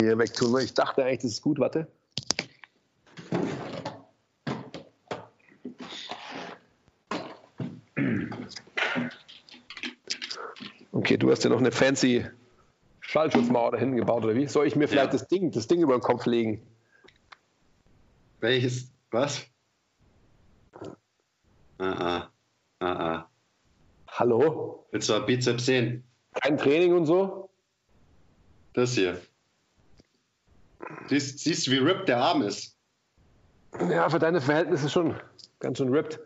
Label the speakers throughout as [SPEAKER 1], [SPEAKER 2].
[SPEAKER 1] hier wegtun. Ich dachte eigentlich, das ist gut. Warte. Okay, du hast ja noch eine fancy Schallschutzmauer da hinten gebaut, oder wie? Soll ich mir vielleicht ja. das Ding, das Ding über den Kopf legen?
[SPEAKER 2] Welches? Was? Ah, ah. Ah, ah.
[SPEAKER 1] Hallo?
[SPEAKER 2] Willst du Bizeps sehen?
[SPEAKER 1] Kein Training und so?
[SPEAKER 2] Das hier. Siehst, siehst du, wie ripped der Arm ist?
[SPEAKER 1] Ja, für deine Verhältnisse schon ganz schön ripped.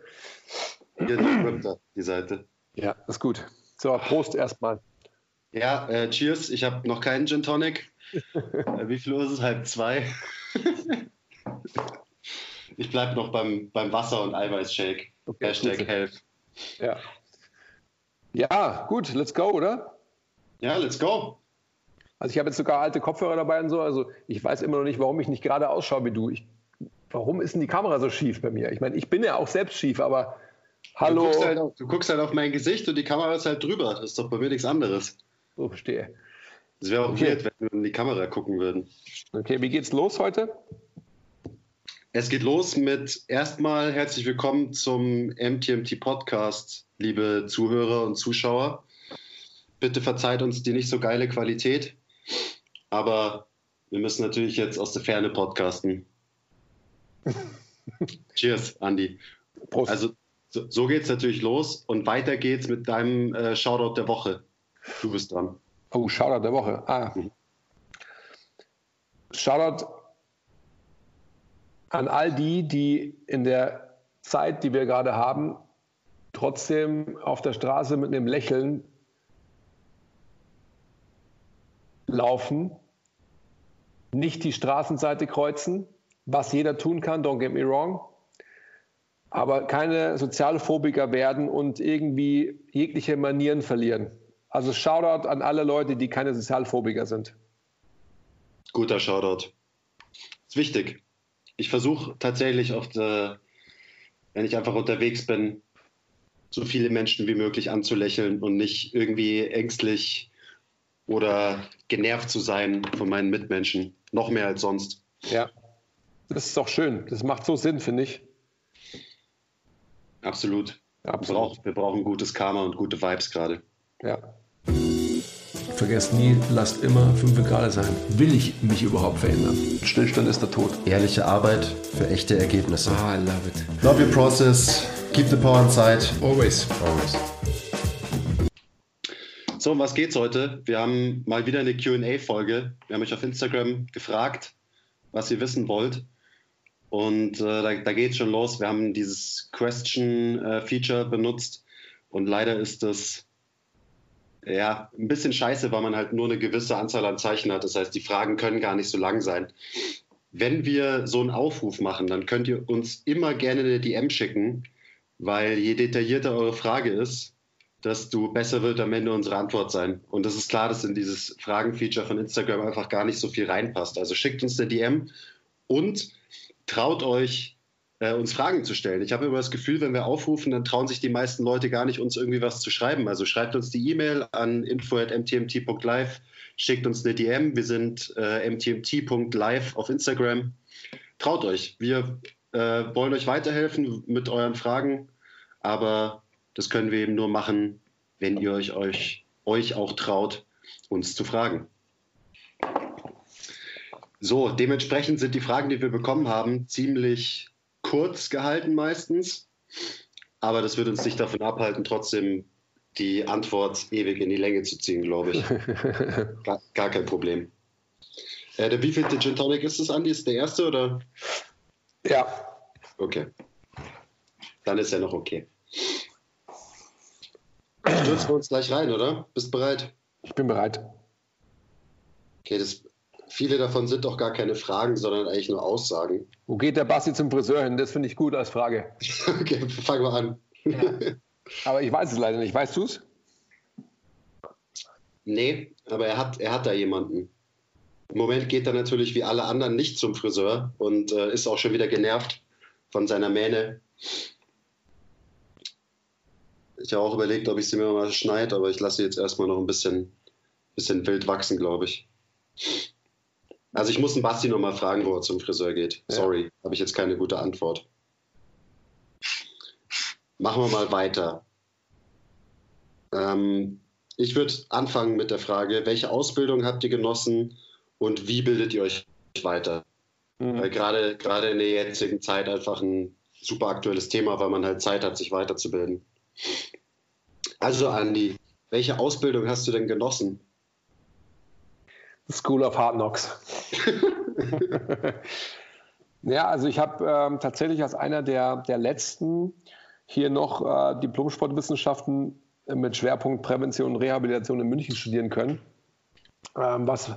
[SPEAKER 2] Hier, die rippt die Seite.
[SPEAKER 1] Ja, ist gut. So, Prost erstmal.
[SPEAKER 2] Ja, äh, cheers. Ich habe noch keinen Gin Tonic. äh, wie viel Uhr ist es? Halb zwei. ich bleibe noch beim, beim Wasser- und Eiweißshake. Okay, Hashtag gut. Health.
[SPEAKER 1] Ja. Ja, gut, let's go, oder?
[SPEAKER 2] Ja, let's go.
[SPEAKER 1] Also ich habe jetzt sogar alte Kopfhörer dabei und so. Also ich weiß immer noch nicht, warum ich nicht gerade ausschaue wie du. Ich, warum ist denn die Kamera so schief bei mir? Ich meine, ich bin ja auch selbst schief, aber hallo.
[SPEAKER 2] Du guckst, halt auf, du guckst halt auf mein Gesicht und die Kamera ist halt drüber. Das ist doch bei mir nichts anderes.
[SPEAKER 1] So, verstehe.
[SPEAKER 2] Das wäre auch okay. weird, wenn wir in die Kamera gucken würden.
[SPEAKER 1] Okay, wie geht's los heute?
[SPEAKER 2] Es geht los mit erstmal herzlich willkommen zum MTMT Podcast, liebe Zuhörer und Zuschauer. Bitte verzeiht uns die nicht so geile Qualität, aber wir müssen natürlich jetzt aus der Ferne podcasten. Cheers, Andi. Prost. Also so, so geht es natürlich los und weiter geht's mit deinem äh, Shoutout der Woche. Du bist dran.
[SPEAKER 1] Oh, Shoutout der Woche. Ah. Mhm. Shoutout an all die, die in der Zeit, die wir gerade haben, trotzdem auf der Straße mit einem Lächeln laufen, nicht die Straßenseite kreuzen, was jeder tun kann, don't get me wrong, aber keine Sozialphobiker werden und irgendwie jegliche Manieren verlieren. Also Shoutout an alle Leute, die keine Sozialphobiker sind.
[SPEAKER 2] Guter Shoutout. Ist wichtig. Ich versuche tatsächlich oft, äh, wenn ich einfach unterwegs bin, so viele Menschen wie möglich anzulächeln und nicht irgendwie ängstlich oder genervt zu sein von meinen Mitmenschen. Noch mehr als sonst.
[SPEAKER 1] Ja, das ist doch schön. Das macht so Sinn, finde ich.
[SPEAKER 2] Absolut. Absolut. Wir, brauchen, wir brauchen gutes Karma und gute Vibes gerade.
[SPEAKER 1] Ja.
[SPEAKER 3] Vergesst nie, lasst immer 5 Grad sein. Will ich mich überhaupt verändern? Stillstand ist der Tod.
[SPEAKER 4] Ehrliche Arbeit für echte Ergebnisse.
[SPEAKER 3] Ah, I love it.
[SPEAKER 4] Love your process. Keep the power inside.
[SPEAKER 3] Always.
[SPEAKER 4] Always.
[SPEAKER 2] So, um was geht's heute? Wir haben mal wieder eine QA-Folge. Wir haben euch auf Instagram gefragt, was ihr wissen wollt. Und äh, da, da geht es schon los. Wir haben dieses Question-Feature äh, benutzt. Und leider ist das ja, ein bisschen scheiße, weil man halt nur eine gewisse Anzahl an Zeichen hat. Das heißt, die Fragen können gar nicht so lang sein. Wenn wir so einen Aufruf machen, dann könnt ihr uns immer gerne eine DM schicken, weil je detaillierter eure Frage ist, desto besser wird am Ende unsere Antwort sein. Und es ist klar, dass in dieses Fragen-Feature von Instagram einfach gar nicht so viel reinpasst. Also schickt uns eine DM und traut euch, äh, uns Fragen zu stellen. Ich habe immer das Gefühl, wenn wir aufrufen, dann trauen sich die meisten Leute gar nicht, uns irgendwie was zu schreiben. Also schreibt uns die E-Mail an info.mtmt.live, schickt uns eine DM. Wir sind äh, mtmt.live auf Instagram. Traut euch. Wir äh, wollen euch weiterhelfen mit euren Fragen, aber das können wir eben nur machen, wenn ihr euch, euch, euch auch traut, uns zu fragen. So, dementsprechend sind die Fragen, die wir bekommen haben, ziemlich kurz gehalten meistens, aber das wird uns nicht davon abhalten, trotzdem die Antwort ewig in die Länge zu ziehen, glaube ich. gar, gar, kein Problem. Äh, der wievielte Gin Tonic ist es, Andi? Ist der erste oder?
[SPEAKER 1] Ja.
[SPEAKER 2] Okay. Dann ist er noch okay. Stürzen wir uns gleich rein, oder? Bist bereit?
[SPEAKER 1] Ich bin bereit.
[SPEAKER 2] Okay, das Viele davon sind doch gar keine Fragen, sondern eigentlich nur Aussagen.
[SPEAKER 1] Wo geht der Basti zum Friseur hin? Das finde ich gut als Frage.
[SPEAKER 2] okay, fangen wir an.
[SPEAKER 1] Ja. Aber ich weiß es leider nicht. Weißt du es?
[SPEAKER 2] Nee, aber er hat, er hat da jemanden. Im Moment geht er natürlich wie alle anderen nicht zum Friseur und äh, ist auch schon wieder genervt von seiner Mähne. Ich habe auch überlegt, ob ich sie mir mal schneide, aber ich lasse sie jetzt erstmal noch ein bisschen, bisschen wild wachsen, glaube ich. Also ich muss den Basti nochmal fragen, wo er zum Friseur geht. Sorry, ja. habe ich jetzt keine gute Antwort. Machen wir mal weiter. Ähm, ich würde anfangen mit der Frage, welche Ausbildung habt ihr genossen und wie bildet ihr euch weiter? Mhm. Weil gerade, gerade in der jetzigen Zeit einfach ein super aktuelles Thema, weil man halt Zeit hat, sich weiterzubilden. Also Andi, welche Ausbildung hast du denn genossen?
[SPEAKER 1] School of Hard Knocks. ja, also ich habe ähm, tatsächlich als einer der, der letzten hier noch äh, Diplom-Sportwissenschaften mit Schwerpunkt Prävention und Rehabilitation in München studieren können, ähm, was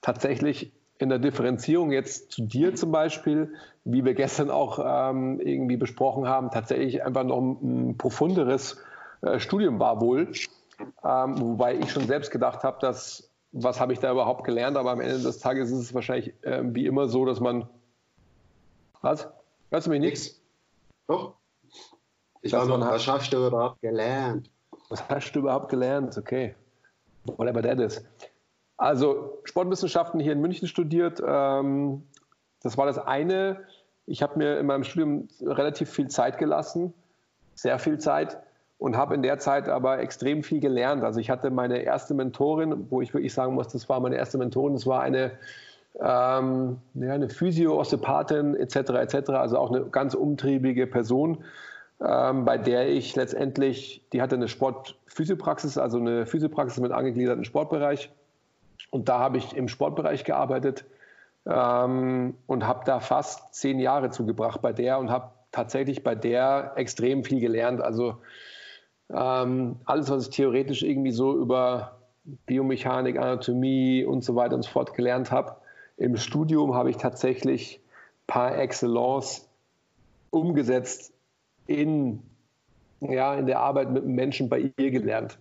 [SPEAKER 1] tatsächlich in der Differenzierung jetzt zu dir zum Beispiel, wie wir gestern auch ähm, irgendwie besprochen haben, tatsächlich einfach noch ein, ein profunderes äh, Studium war wohl. Ähm, wobei ich schon selbst gedacht habe, dass was habe ich da überhaupt gelernt, aber am Ende des Tages ist es wahrscheinlich äh, wie immer so, dass man. Was? Hörst du mich nichts?
[SPEAKER 2] Doch. Ich war noch, was hast du überhaupt gelernt?
[SPEAKER 1] Was hast du überhaupt gelernt? Okay. Whatever that is. Also Sportwissenschaften hier in München studiert. Ähm, das war das eine. Ich habe mir in meinem Studium relativ viel Zeit gelassen, sehr viel Zeit und habe in der Zeit aber extrem viel gelernt. Also ich hatte meine erste Mentorin, wo ich wirklich sagen muss, das war meine erste Mentorin, das war eine, ähm, ja, eine Physio-Osteopathin etc. etc., also auch eine ganz umtriebige Person, ähm, bei der ich letztendlich, die hatte eine Sportphysiopraxis, also eine Physiopraxis mit angegliederten Sportbereich und da habe ich im Sportbereich gearbeitet ähm, und habe da fast zehn Jahre zugebracht bei der und habe tatsächlich bei der extrem viel gelernt. Also ähm, alles, was ich theoretisch irgendwie so über Biomechanik, Anatomie und so weiter und so fort gelernt habe, im Studium habe ich tatsächlich par excellence umgesetzt in, ja, in der Arbeit mit Menschen bei ihr gelernt.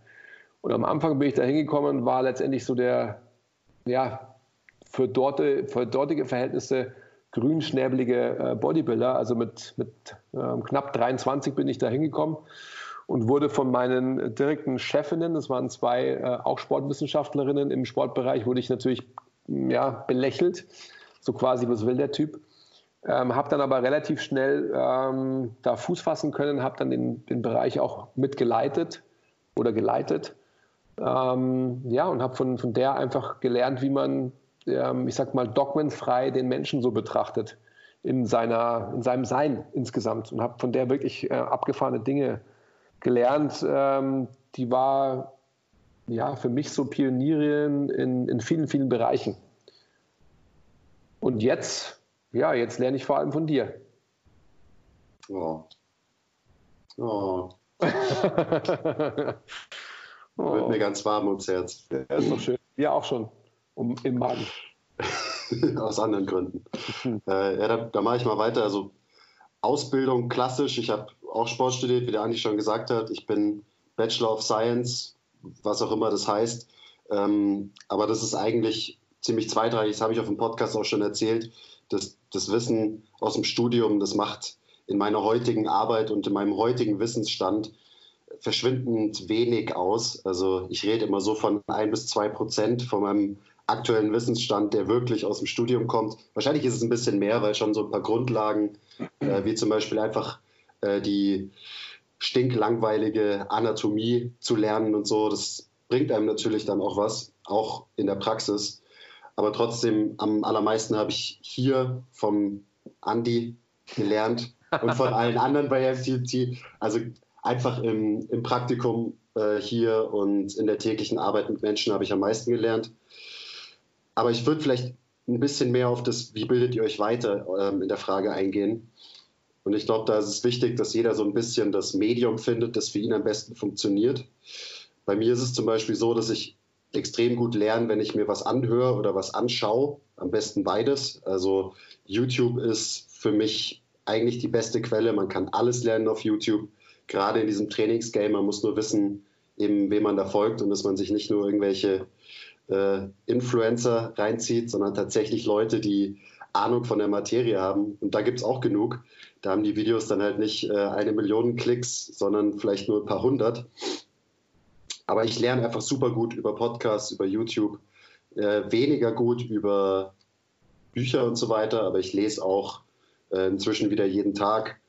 [SPEAKER 1] Und am Anfang bin ich da hingekommen, war letztendlich so der, ja, für, dort, für dortige Verhältnisse grünschnäbelige äh, Bodybuilder. Also mit, mit ähm, knapp 23 bin ich da hingekommen und wurde von meinen direkten Chefinnen, das waren zwei äh, auch Sportwissenschaftlerinnen im Sportbereich, wurde ich natürlich ja, belächelt. So quasi, was will der Typ? Ähm, habe dann aber relativ schnell ähm, da Fuß fassen können, habe dann den, den Bereich auch mitgeleitet oder geleitet. Ähm, ja, und habe von, von der einfach gelernt, wie man, ähm, ich sag mal, dogmenfrei den Menschen so betrachtet in, seiner, in seinem Sein insgesamt und habe von der wirklich äh, abgefahrene Dinge gelernt. Ähm, die war ja für mich so Pionierin in, in vielen, vielen Bereichen. Und jetzt, ja, jetzt lerne ich vor allem von dir.
[SPEAKER 2] Oh. Oh. Wird mir ganz warm ums Herz.
[SPEAKER 1] Ja, ist doch schön. Wir auch schon. Um, Im Magen.
[SPEAKER 2] Aus anderen Gründen. äh, ja, da, da mache ich mal weiter. Also Ausbildung klassisch. Ich habe auch Sport studiert, wie der Andi schon gesagt hat. Ich bin Bachelor of Science, was auch immer das heißt. Ähm, aber das ist eigentlich ziemlich zweitrangig. Das habe ich auf dem Podcast auch schon erzählt. Das, das Wissen aus dem Studium, das macht in meiner heutigen Arbeit und in meinem heutigen Wissensstand verschwindend wenig aus. Also ich rede immer so von ein bis zwei Prozent von meinem aktuellen Wissensstand, der wirklich aus dem Studium kommt. Wahrscheinlich ist es ein bisschen mehr, weil schon so ein paar Grundlagen, äh, wie zum Beispiel einfach äh, die stinklangweilige Anatomie zu lernen und so, das bringt einem natürlich dann auch was, auch in der Praxis. Aber trotzdem, am allermeisten habe ich hier vom Andi gelernt und von allen anderen bei FTT. Also einfach im, im Praktikum äh, hier und in der täglichen Arbeit mit Menschen habe ich am meisten gelernt. Aber ich würde vielleicht ein bisschen mehr auf das, wie bildet ihr euch weiter ähm, in der Frage eingehen. Und ich glaube, da ist es wichtig, dass jeder so ein bisschen das Medium findet, das für ihn am besten funktioniert. Bei mir ist es zum Beispiel so, dass ich extrem gut lerne, wenn ich mir was anhöre oder was anschaue. Am besten beides. Also YouTube ist für mich eigentlich die beste Quelle. Man kann alles lernen auf YouTube. Gerade in diesem Trainingsgame. Man muss nur wissen, eben wem man da folgt und dass man sich nicht nur irgendwelche äh, Influencer reinzieht, sondern tatsächlich Leute, die Ahnung von der Materie haben. Und da gibt es auch genug. Da haben die Videos dann halt nicht äh, eine Million Klicks, sondern vielleicht nur ein paar hundert. Aber ich lerne einfach super gut über Podcasts, über YouTube, äh, weniger gut über Bücher und so weiter, aber ich lese auch äh, inzwischen wieder jeden Tag.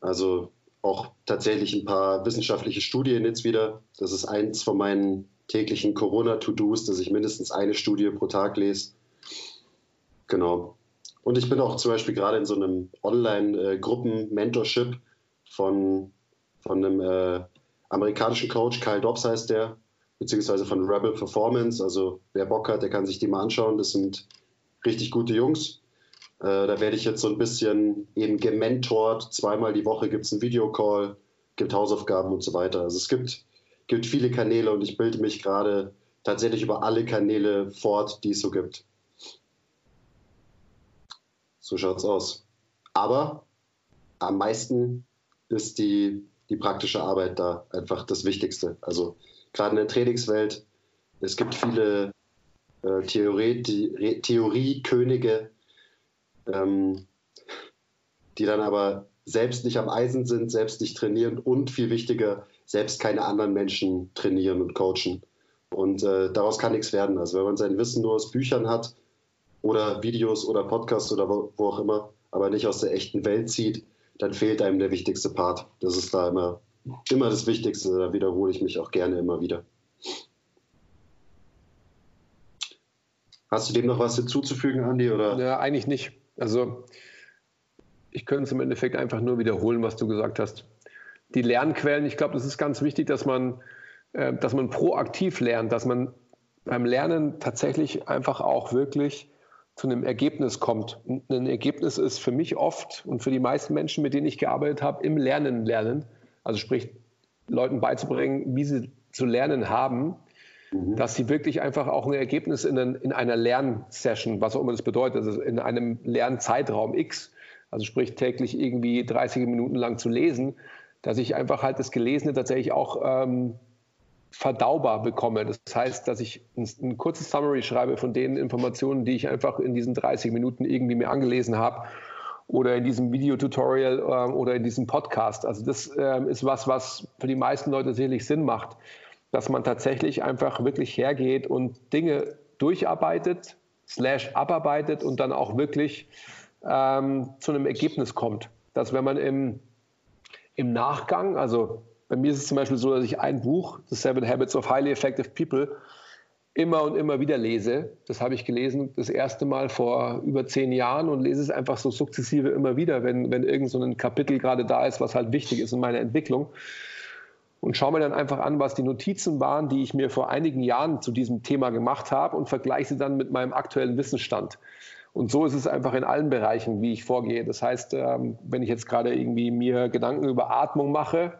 [SPEAKER 2] Also auch tatsächlich ein paar wissenschaftliche Studien jetzt wieder. Das ist eins von meinen täglichen Corona-To-Dos, dass ich mindestens eine Studie pro Tag lese. Genau. Und ich bin auch zum Beispiel gerade in so einem Online-Gruppen-Mentorship von, von einem äh, amerikanischen Coach, Kyle Dobbs heißt der, beziehungsweise von Rebel Performance. Also wer Bock hat, der kann sich die mal anschauen. Das sind richtig gute Jungs. Äh, da werde ich jetzt so ein bisschen eben gementort. Zweimal die Woche gibt es einen Videocall, gibt Hausaufgaben und so weiter. Also es gibt, gibt viele Kanäle und ich bilde mich gerade tatsächlich über alle Kanäle fort, die es so gibt. So schaut's aus. Aber am meisten ist die, die praktische Arbeit da einfach das Wichtigste. Also gerade in der Trainingswelt, es gibt viele äh, Theorie, die, Theoriekönige, ähm, die dann aber selbst nicht am Eisen sind, selbst nicht trainieren und viel wichtiger, selbst keine anderen Menschen trainieren und coachen. Und äh, daraus kann nichts werden. Also wenn man sein Wissen nur aus Büchern hat, oder Videos oder Podcasts oder wo, wo auch immer, aber nicht aus der echten Welt zieht, dann fehlt einem der wichtigste Part. Das ist da immer, immer das Wichtigste. Da wiederhole ich mich auch gerne immer wieder. Hast du dem noch was hinzuzufügen, Andi? Oder?
[SPEAKER 1] Ja, eigentlich nicht. Also ich könnte es im Endeffekt einfach nur wiederholen, was du gesagt hast. Die Lernquellen, ich glaube, das ist ganz wichtig, dass man, äh, dass man proaktiv lernt, dass man beim Lernen tatsächlich einfach auch wirklich zu einem Ergebnis kommt. Und ein Ergebnis ist für mich oft und für die meisten Menschen, mit denen ich gearbeitet habe, im Lernen lernen. Also sprich, Leuten beizubringen, wie sie zu lernen haben, mhm. dass sie wirklich einfach auch ein Ergebnis in, ein, in einer Lernsession, was auch immer das bedeutet, also in einem Lernzeitraum X, also sprich täglich irgendwie 30 Minuten lang zu lesen, dass ich einfach halt das Gelesene tatsächlich auch ähm, verdaubar bekomme. Das heißt, dass ich ein, ein, kurzes Summary schreibe von den Informationen, die ich einfach in diesen 30 Minuten irgendwie mir angelesen habe oder in diesem Videotutorial äh, oder in diesem Podcast. Also das äh, ist was, was für die meisten Leute sicherlich Sinn macht, dass man tatsächlich einfach wirklich hergeht und Dinge durcharbeitet, slash abarbeitet und dann auch wirklich ähm, zu einem Ergebnis kommt. Dass wenn man im, im Nachgang, also bei mir ist es zum Beispiel so, dass ich ein Buch, The Seven Habits of Highly Effective People, immer und immer wieder lese. Das habe ich gelesen das erste Mal vor über zehn Jahren und lese es einfach so sukzessive immer wieder, wenn, wenn irgend so ein Kapitel gerade da ist, was halt wichtig ist in meiner Entwicklung. Und schaue mir dann einfach an, was die Notizen waren, die ich mir vor einigen Jahren zu diesem Thema gemacht habe und vergleiche sie dann mit meinem aktuellen Wissensstand. Und so ist es einfach in allen Bereichen, wie ich vorgehe. Das heißt, ähm, wenn ich jetzt gerade irgendwie mir Gedanken über Atmung mache,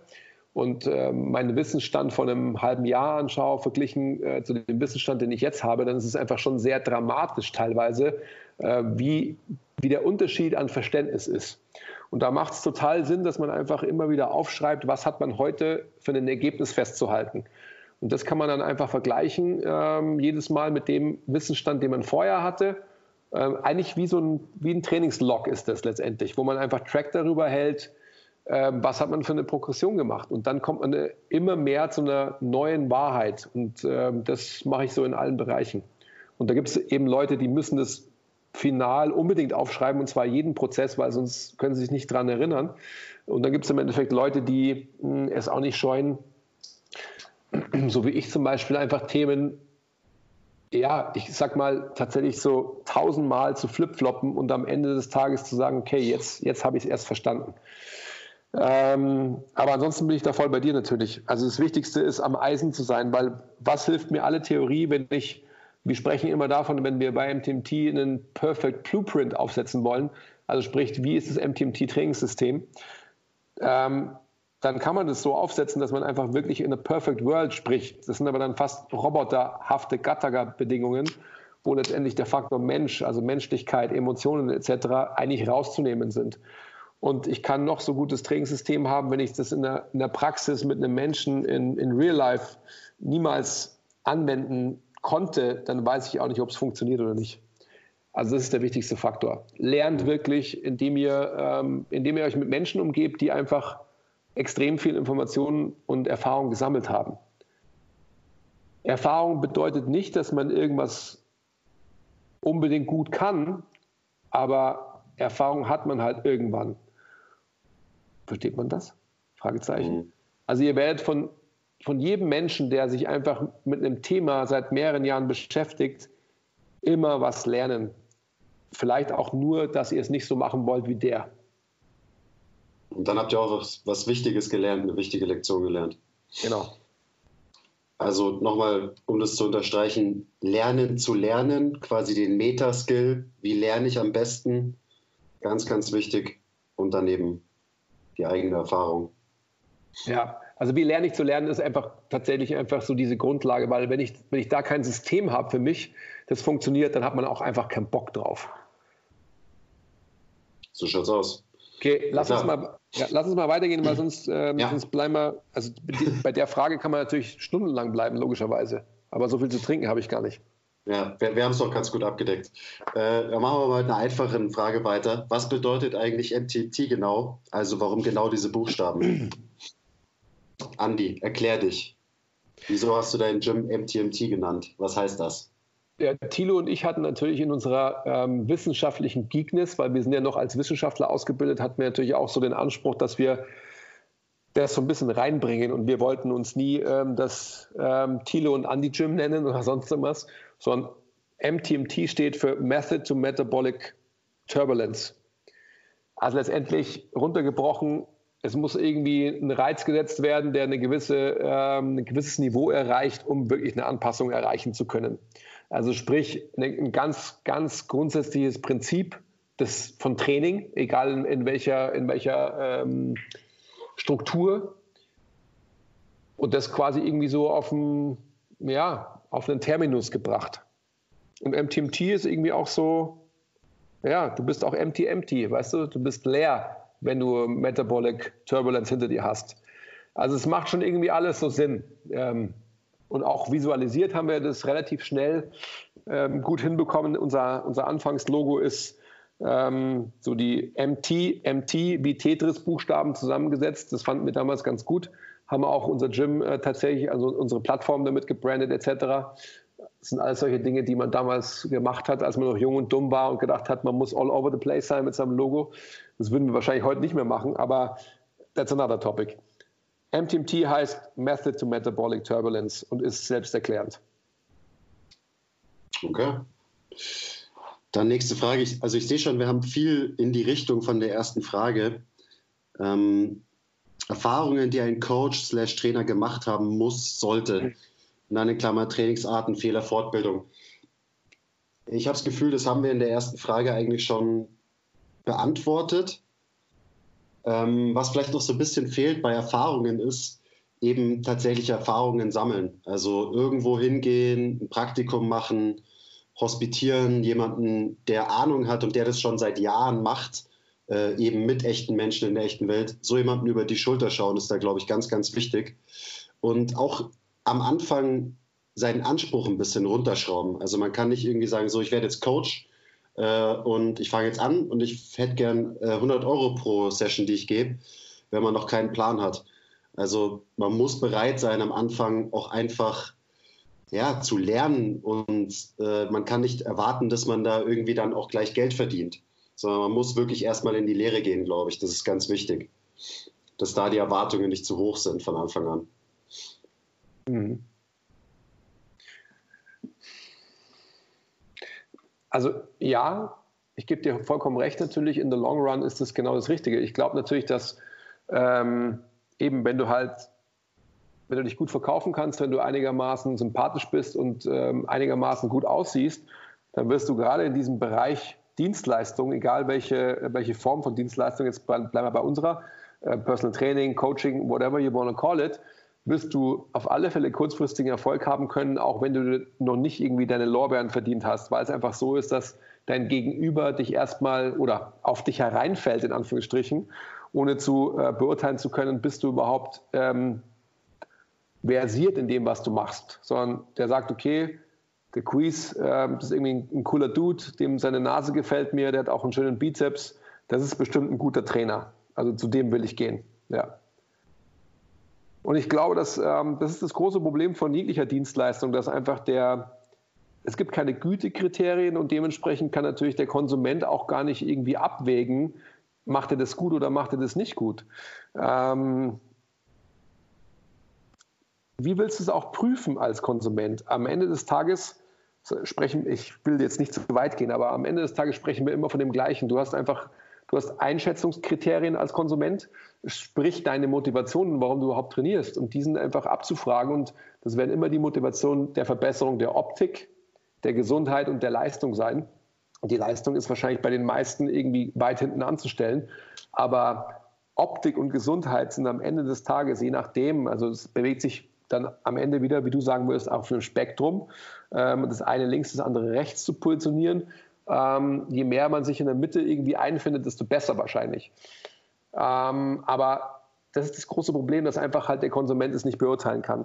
[SPEAKER 1] und äh, meinen Wissensstand von einem halben Jahr anschaue, verglichen äh, zu dem Wissensstand, den ich jetzt habe, dann ist es einfach schon sehr dramatisch teilweise, äh, wie, wie der Unterschied an Verständnis ist. Und da macht es total Sinn, dass man einfach immer wieder aufschreibt, was hat man heute für ein Ergebnis festzuhalten. Und das kann man dann einfach vergleichen, ähm, jedes Mal mit dem Wissensstand, den man vorher hatte. Ähm, eigentlich wie so ein, wie ein Trainingslog ist das letztendlich, wo man einfach Track darüber hält, ähm, was hat man für eine Progression gemacht. Und dann kommt man äh, immer mehr zu einer neuen Wahrheit. Und ähm, das mache ich so in allen Bereichen. Und da gibt es eben Leute, die müssen das final unbedingt aufschreiben, und zwar jeden Prozess, weil sonst können sie sich nicht daran erinnern. Und dann gibt es im Endeffekt Leute, die hm, es auch nicht scheuen, so wie ich zum Beispiel, einfach Themen, ja, ich sag mal, tatsächlich so tausendmal zu flipfloppen und am Ende des Tages zu sagen, okay, jetzt, jetzt habe ich es erst verstanden. Ähm, aber ansonsten bin ich da voll bei dir natürlich. Also das Wichtigste ist, am Eisen zu sein, weil was hilft mir alle Theorie, wenn ich, wir sprechen immer davon, wenn wir bei MTMT einen Perfect Blueprint aufsetzen wollen, also sprich, wie ist das MTMT-Trainingssystem, ähm, dann kann man das so aufsetzen, dass man einfach wirklich in a Perfect World spricht. Das sind aber dann fast roboterhafte Gattaca-Bedingungen, wo letztendlich der Faktor Mensch, also Menschlichkeit, Emotionen etc. eigentlich rauszunehmen sind. Und ich kann noch so gutes Trainingssystem haben, wenn ich das in der, in der Praxis mit einem Menschen in, in Real Life niemals anwenden konnte, dann weiß ich auch nicht, ob es funktioniert oder nicht. Also das ist der wichtigste Faktor. Lernt wirklich, indem ihr, ähm, indem ihr euch mit Menschen umgebt, die einfach extrem viel Informationen und Erfahrung gesammelt haben. Erfahrung bedeutet nicht, dass man irgendwas unbedingt gut kann, aber Erfahrung hat man halt irgendwann. Versteht man das? Fragezeichen. Mhm. Also ihr werdet von, von jedem Menschen, der sich einfach mit einem Thema seit mehreren Jahren beschäftigt, immer was lernen. Vielleicht auch nur, dass ihr es nicht so machen wollt wie der.
[SPEAKER 2] Und dann habt ihr auch was, was Wichtiges gelernt, eine wichtige Lektion gelernt.
[SPEAKER 1] Genau.
[SPEAKER 2] Also nochmal, um das zu unterstreichen, lernen zu lernen, quasi den Metaskill, wie lerne ich am besten, ganz, ganz wichtig. Und daneben die eigene Erfahrung.
[SPEAKER 1] Ja, also wie lerne ich zu lernen, ist einfach tatsächlich einfach so diese Grundlage, weil wenn ich, wenn ich da kein System habe für mich, das funktioniert, dann hat man auch einfach keinen Bock drauf.
[SPEAKER 2] So schaut's aus.
[SPEAKER 1] Okay, lass, uns mal, ja, lass uns mal weitergehen, weil sonst, ähm, ja. sonst bleiben wir. Also bei der Frage kann man natürlich stundenlang bleiben, logischerweise. Aber so viel zu trinken habe ich gar nicht.
[SPEAKER 2] Ja, wir, wir haben es doch ganz gut abgedeckt. Äh, dann machen wir mal mit einer einfachen Frage weiter. Was bedeutet eigentlich MTT genau? Also warum genau diese Buchstaben? Andi, erklär dich. Wieso hast du deinen Gym MTMT genannt? Was heißt das?
[SPEAKER 1] der Thilo und ich hatten natürlich in unserer ähm, wissenschaftlichen Geekness, weil wir sind ja noch als Wissenschaftler ausgebildet, hatten wir natürlich auch so den Anspruch, dass wir das so ein bisschen reinbringen. Und wir wollten uns nie ähm, das ähm, Thilo und Andy Gym nennen oder sonst irgendwas, sondern MTMT steht für Method to Metabolic Turbulence. Also letztendlich runtergebrochen, es muss irgendwie ein Reiz gesetzt werden, der eine gewisse, ähm, ein gewisses Niveau erreicht, um wirklich eine Anpassung erreichen zu können. Also sprich, ein ganz, ganz grundsätzliches Prinzip des, von Training, egal in, in welcher, in welcher ähm, Struktur. Und das quasi irgendwie so auf, einen, ja, auf einen Terminus gebracht. Und MTMT ist irgendwie auch so, ja, du bist auch empty, weißt du, du bist leer, wenn du Metabolic Turbulence hinter dir hast. Also es macht schon irgendwie alles so Sinn. Ähm, und auch visualisiert haben wir das relativ schnell ähm, gut hinbekommen. Unser, unser Anfangslogo ist ähm, so die MT, MT wie Tetris-Buchstaben zusammengesetzt. Das fanden wir damals ganz gut. Haben auch unser Gym äh, tatsächlich, also unsere Plattform damit gebrandet etc. Das sind alles solche Dinge, die man damals gemacht hat, als man noch jung und dumm war und gedacht hat, man muss all over the place sein mit seinem Logo. Das würden wir wahrscheinlich heute nicht mehr machen, aber that's another topic. MTMT heißt Method to Metabolic Turbulence und ist selbsterklärend.
[SPEAKER 2] Okay. Dann nächste Frage. also ich sehe schon, wir haben viel in die Richtung von der ersten Frage. Ähm, Erfahrungen, die ein Coach slash Trainer gemacht haben muss, sollte. In einer Klammer Trainingsarten, Fehler, Fortbildung. Ich habe das Gefühl, das haben wir in der ersten Frage eigentlich schon beantwortet. Ähm, was vielleicht noch so ein bisschen fehlt bei Erfahrungen ist, eben tatsächlich Erfahrungen sammeln. Also irgendwo hingehen, ein Praktikum machen, hospitieren, jemanden, der Ahnung hat und der das schon seit Jahren macht, äh, eben mit echten Menschen in der echten Welt. So jemanden über die Schulter schauen ist da, glaube ich, ganz, ganz wichtig. Und auch am Anfang seinen Anspruch ein bisschen runterschrauben. Also man kann nicht irgendwie sagen, so ich werde jetzt Coach äh, und ich fange jetzt an und ich hätte gern äh, 100 Euro pro Session, die ich gebe, wenn man noch keinen Plan hat. Also man muss bereit sein, am Anfang auch einfach ja, zu lernen und äh, man kann nicht erwarten, dass man da irgendwie dann auch gleich Geld verdient, sondern man muss wirklich erstmal in die Lehre gehen, glaube ich. Das ist ganz wichtig, dass da die Erwartungen nicht zu hoch sind von Anfang an. Mhm.
[SPEAKER 1] Also ja, ich gebe dir vollkommen recht, natürlich, in the long run ist das genau das Richtige. Ich glaube natürlich, dass ähm, eben, wenn du halt, wenn du dich gut verkaufen kannst, wenn du einigermaßen sympathisch bist und ähm, einigermaßen gut aussiehst, dann wirst du gerade in diesem Bereich Dienstleistung, egal welche, welche Form von Dienstleistung, jetzt bleiben wir bei unserer, äh, Personal Training, Coaching, whatever you want to call it, wirst du auf alle Fälle kurzfristigen Erfolg haben können, auch wenn du noch nicht irgendwie deine Lorbeeren verdient hast, weil es einfach so ist, dass dein Gegenüber dich erstmal oder auf dich hereinfällt, in Anführungsstrichen, ohne zu äh, beurteilen zu können, bist du überhaupt ähm, versiert in dem, was du machst, sondern der sagt, okay, der Quiz, äh, ist irgendwie ein, ein cooler Dude, dem seine Nase gefällt mir, der hat auch einen schönen Bizeps, das ist bestimmt ein guter Trainer. Also zu dem will ich gehen. Ja. Und ich glaube, dass, ähm, das ist das große Problem von jeglicher Dienstleistung, dass einfach der, es gibt keine Gütekriterien und dementsprechend kann natürlich der Konsument auch gar nicht irgendwie abwägen, macht er das gut oder macht er das nicht gut. Ähm, wie willst du es auch prüfen als Konsument? Am Ende des Tages sprechen, ich will jetzt nicht zu weit gehen, aber am Ende des Tages sprechen wir immer von dem Gleichen. Du hast einfach, du hast Einschätzungskriterien als Konsument, sprich deine Motivationen, warum du überhaupt trainierst und diesen einfach abzufragen und das werden immer die Motivationen der Verbesserung der Optik, der Gesundheit und der Leistung sein. Und die Leistung ist wahrscheinlich bei den meisten irgendwie weit hinten anzustellen, aber Optik und Gesundheit sind am Ende des Tages, je nachdem, also es bewegt sich dann am Ende wieder, wie du sagen würdest, auf einem Spektrum. Ähm, das eine links, das andere rechts zu positionieren. Ähm, je mehr man sich in der Mitte irgendwie einfindet, desto besser wahrscheinlich. Ähm, aber das ist das große Problem, dass einfach halt der Konsument es nicht beurteilen kann.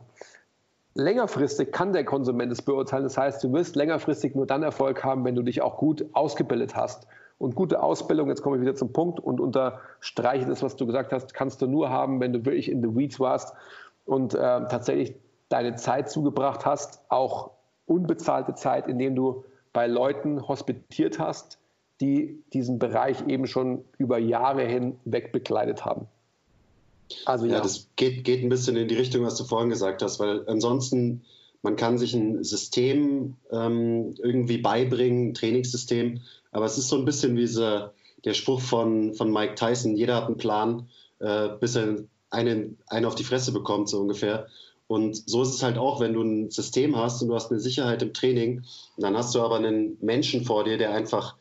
[SPEAKER 1] Längerfristig kann der Konsument es beurteilen. Das heißt, du wirst längerfristig nur dann Erfolg haben, wenn du dich auch gut ausgebildet hast. Und gute Ausbildung, jetzt komme ich wieder zum Punkt und unterstreiche das, was du gesagt hast, kannst du nur haben, wenn du wirklich in the weeds warst und äh, tatsächlich deine Zeit zugebracht hast, auch unbezahlte Zeit, indem du bei Leuten hospitiert hast, die diesen Bereich eben schon über Jahre hinweg bekleidet haben.
[SPEAKER 2] Also ja, ja das geht, geht ein bisschen in die Richtung, was du vorhin gesagt hast, weil ansonsten man kann sich ein System ähm, irgendwie beibringen, ein Trainingssystem, aber es ist so ein bisschen wie diese, der Spruch von, von Mike Tyson, jeder hat einen Plan, äh, bis er einen, einen auf die Fresse bekommt, so ungefähr. Und so ist es halt auch, wenn du ein System hast und du hast eine Sicherheit im Training, dann hast du aber einen Menschen vor dir, der einfach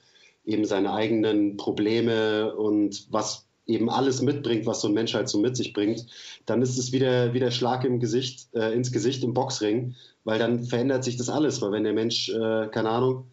[SPEAKER 2] eben seine eigenen Probleme und was eben alles mitbringt, was so ein Mensch halt so mit sich bringt, dann ist es wieder, wieder Schlag im Gesicht, äh, ins Gesicht im Boxring, weil dann verändert sich das alles, weil wenn der Mensch, äh, keine Ahnung,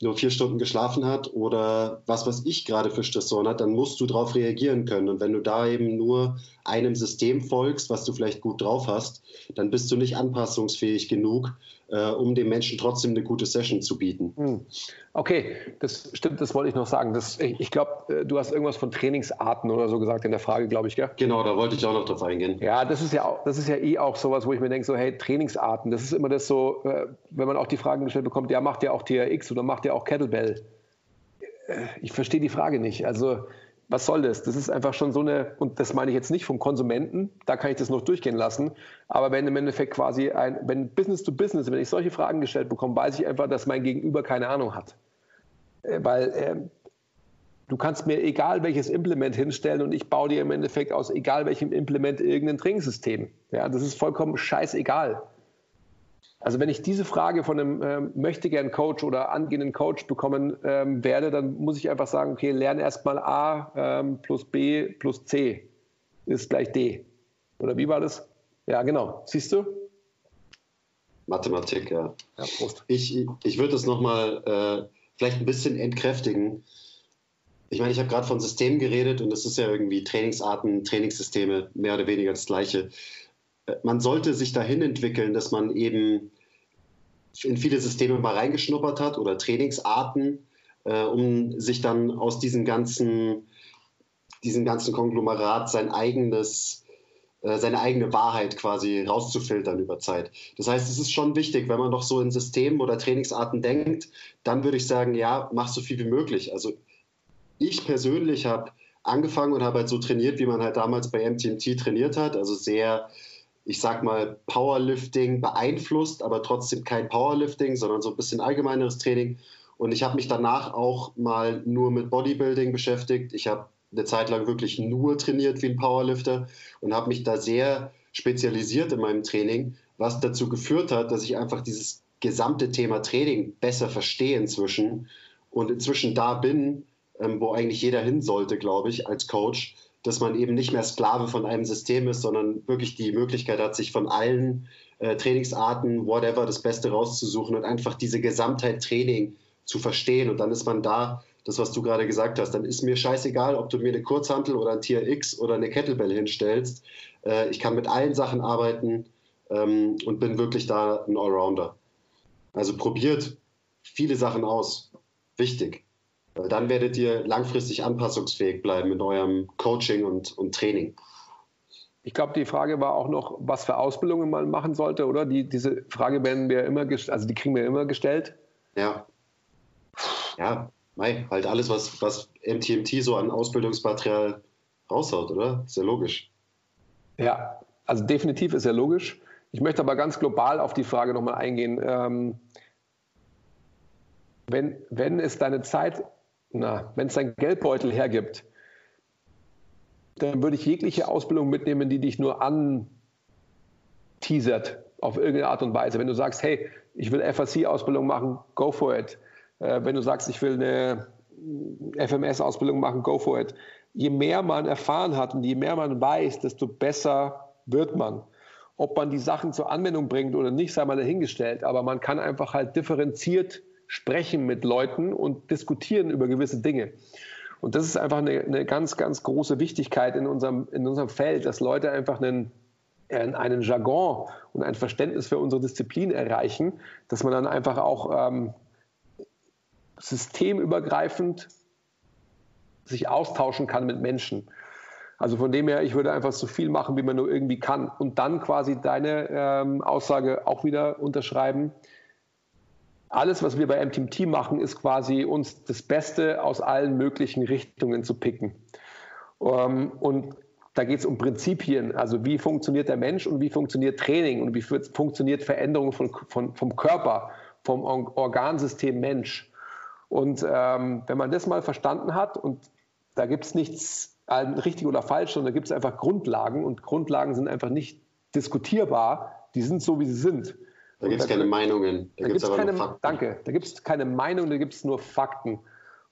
[SPEAKER 2] nur vier Stunden geschlafen hat oder was was ich gerade für Stressoren hat, dann musst du darauf reagieren können. Und wenn du da eben nur einem System folgst, was du vielleicht gut drauf hast, dann bist du nicht anpassungsfähig genug, um dem Menschen trotzdem eine gute Session zu bieten. Hm.
[SPEAKER 1] Okay, das stimmt, das wollte ich noch sagen. Das, ich glaube, äh, du hast irgendwas von Trainingsarten oder so gesagt in der Frage, glaube ich, gell?
[SPEAKER 2] Genau, da wollte ich auch noch drauf eingehen.
[SPEAKER 1] Ja, das ist ja auch, das ist ja eh auch sowas, wo ich mir denke, so, hey, Trainingsarten, das ist immer das so, äh, wenn man auch die Fragen gestellt bekommt, ja, macht ja auch TRX oder macht ja auch Kettlebell. Ich verstehe die Frage nicht. Also, was soll das? Das ist einfach schon so eine, und das meine ich jetzt nicht vom Konsumenten, da kann ich das noch durchgehen lassen, aber wenn im Endeffekt quasi ein, wenn Business to Business, wenn ich solche Fragen gestellt bekomme, weiß ich einfach, dass mein Gegenüber keine Ahnung hat. Äh, weil äh, du kannst mir egal welches Implement hinstellen und ich baue dir im Endeffekt aus egal welchem Implement irgendein Trainingssystem. Ja, das ist vollkommen scheißegal. Also wenn ich diese Frage von einem ähm, möchte gern Coach oder angehenden Coach bekommen ähm, werde, dann muss ich einfach sagen, okay, lerne erstmal A ähm, plus B plus C ist gleich D. Oder wie war das? Ja, genau. Siehst du?
[SPEAKER 2] Mathematik, ja. ja Prost. Ich, ich würde das nochmal äh, vielleicht ein bisschen entkräftigen. Ich meine, ich habe gerade von Systemen geredet und das ist ja irgendwie Trainingsarten, Trainingssysteme, mehr oder weniger das Gleiche man sollte sich dahin entwickeln, dass man eben in viele Systeme mal reingeschnuppert hat oder Trainingsarten, äh, um sich dann aus diesem ganzen, diesem ganzen Konglomerat sein eigenes, äh, seine eigene Wahrheit quasi rauszufiltern über Zeit. Das heißt, es ist schon wichtig, wenn man doch so in Systemen oder Trainingsarten denkt, dann würde ich sagen, ja, mach so viel wie möglich. Also ich persönlich habe angefangen und habe halt so trainiert, wie man halt damals bei MTMT trainiert hat, also sehr ich sag mal, Powerlifting beeinflusst, aber trotzdem kein Powerlifting, sondern so ein bisschen allgemeineres Training. Und ich habe mich danach auch mal nur mit Bodybuilding beschäftigt. Ich habe eine Zeit lang wirklich nur trainiert wie ein Powerlifter und habe mich da sehr spezialisiert in meinem Training, was dazu geführt hat, dass ich einfach dieses gesamte Thema Training besser verstehe inzwischen und inzwischen da bin, ähm, wo eigentlich jeder hin sollte, glaube ich, als Coach, dass man eben nicht mehr Sklave von einem System ist, sondern wirklich die Möglichkeit hat, sich von allen äh, Trainingsarten, whatever, das Beste rauszusuchen und einfach diese Gesamtheit Training zu verstehen. Und dann ist man da, das, was du gerade gesagt hast, dann ist mir scheißegal, ob du mir eine Kurzhantel oder ein Tier X oder eine Kettlebell hinstellst. Äh, ich kann mit allen Sachen arbeiten ähm, und bin wirklich da ein Allrounder. Also probiert viele Sachen aus. Wichtig. Dann werdet ihr langfristig anpassungsfähig bleiben in eurem Coaching und, und Training.
[SPEAKER 1] ich glaube, die Frage war auch noch, was für Ausbildungen man machen sollte, oder? Die, diese Frage werden wir immer, also die kriegen wir immer gestellt.
[SPEAKER 2] Ja. Ja, mei, halt alles, was, was MTMT so an Ausbildungsmaterial raushaut, oder? Ist ja logisch.
[SPEAKER 1] Ja, also definitiv ist ja logisch. Ich möchte aber ganz global auf die Frage nochmal eingehen. Ähm, wenn, wenn es deine Zeit, na, wenn es dein Geldbeutel hergibt, dann würde ich jegliche Ausbildung mitnehmen, die dich nur anteasert auf irgendeine Art und Weise. Wenn du sagst, hey, ich will FAC-Ausbildung machen, go for it. Äh, wenn du sagst, ich will eine FMS-Ausbildung machen, go for it. Je mehr man erfahren hat und je mehr man weiß, desto besser wird man. Ob man die Sachen zur Anwendung bringt oder nicht, sei mal dahingestellt. Aber man kann einfach halt differenziert sprechen mit Leuten und diskutieren über gewisse Dinge. Und das ist einfach eine, eine ganz, ganz große Wichtigkeit in unserem, in unserem Feld, dass Leute einfach einen, einen Jargon und ein Verständnis für unsere Disziplin erreichen, dass man dann einfach auch ähm, systemübergreifend sich austauschen kann mit Menschen. Also von dem her, ich würde einfach so viel machen, wie man nur irgendwie kann. Und dann quasi deine ähm, Aussage auch wieder unterschreiben alles, was wir bei MTMT machen, ist quasi uns das Beste aus allen möglichen Richtungen zu picken. Ähm, und da geht es um Prinzipien, also wie funktioniert der Mensch und wie funktioniert Training und wie funktioniert Veränderung von, von, vom Körper, vom Organsystem Mensch. Und ähm, wenn man das mal verstanden hat und da gibt es nichts richtig oder falsch, sondern da gibt es einfach Grundlagen und Grundlagen sind einfach nicht diskutierbar, die sind so, wie sie sind.
[SPEAKER 2] Da gibt es keine Meinungen.
[SPEAKER 1] Da, da gibt es keine, Fakten. Danke. Da gibt es keine Meinung, da gibt es nur Fakten.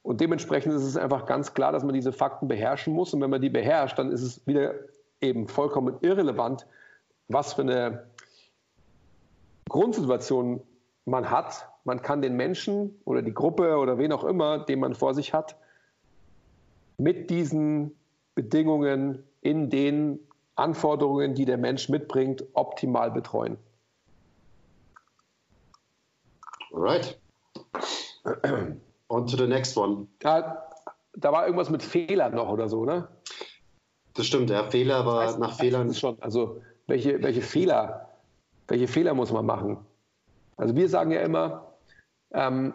[SPEAKER 1] Und dementsprechend ist es einfach ganz klar, dass man diese Fakten beherrschen muss. Und wenn man die beherrscht, dann ist es wieder eben vollkommen irrelevant, was für eine Grundsituation man hat. Man kann den Menschen oder die Gruppe oder wen auch immer, den man vor sich hat, mit diesen Bedingungen in den Anforderungen, die der Mensch mitbringt, optimal betreuen.
[SPEAKER 2] Alright. On to the next one.
[SPEAKER 1] Da, da war irgendwas mit Fehlern noch oder so, ne?
[SPEAKER 2] Das stimmt, ja. Fehler war das heißt, nach Fehlern.
[SPEAKER 1] Schon. Also welche, welche Fehler, welche Fehler muss man machen? Also wir sagen ja immer, ähm,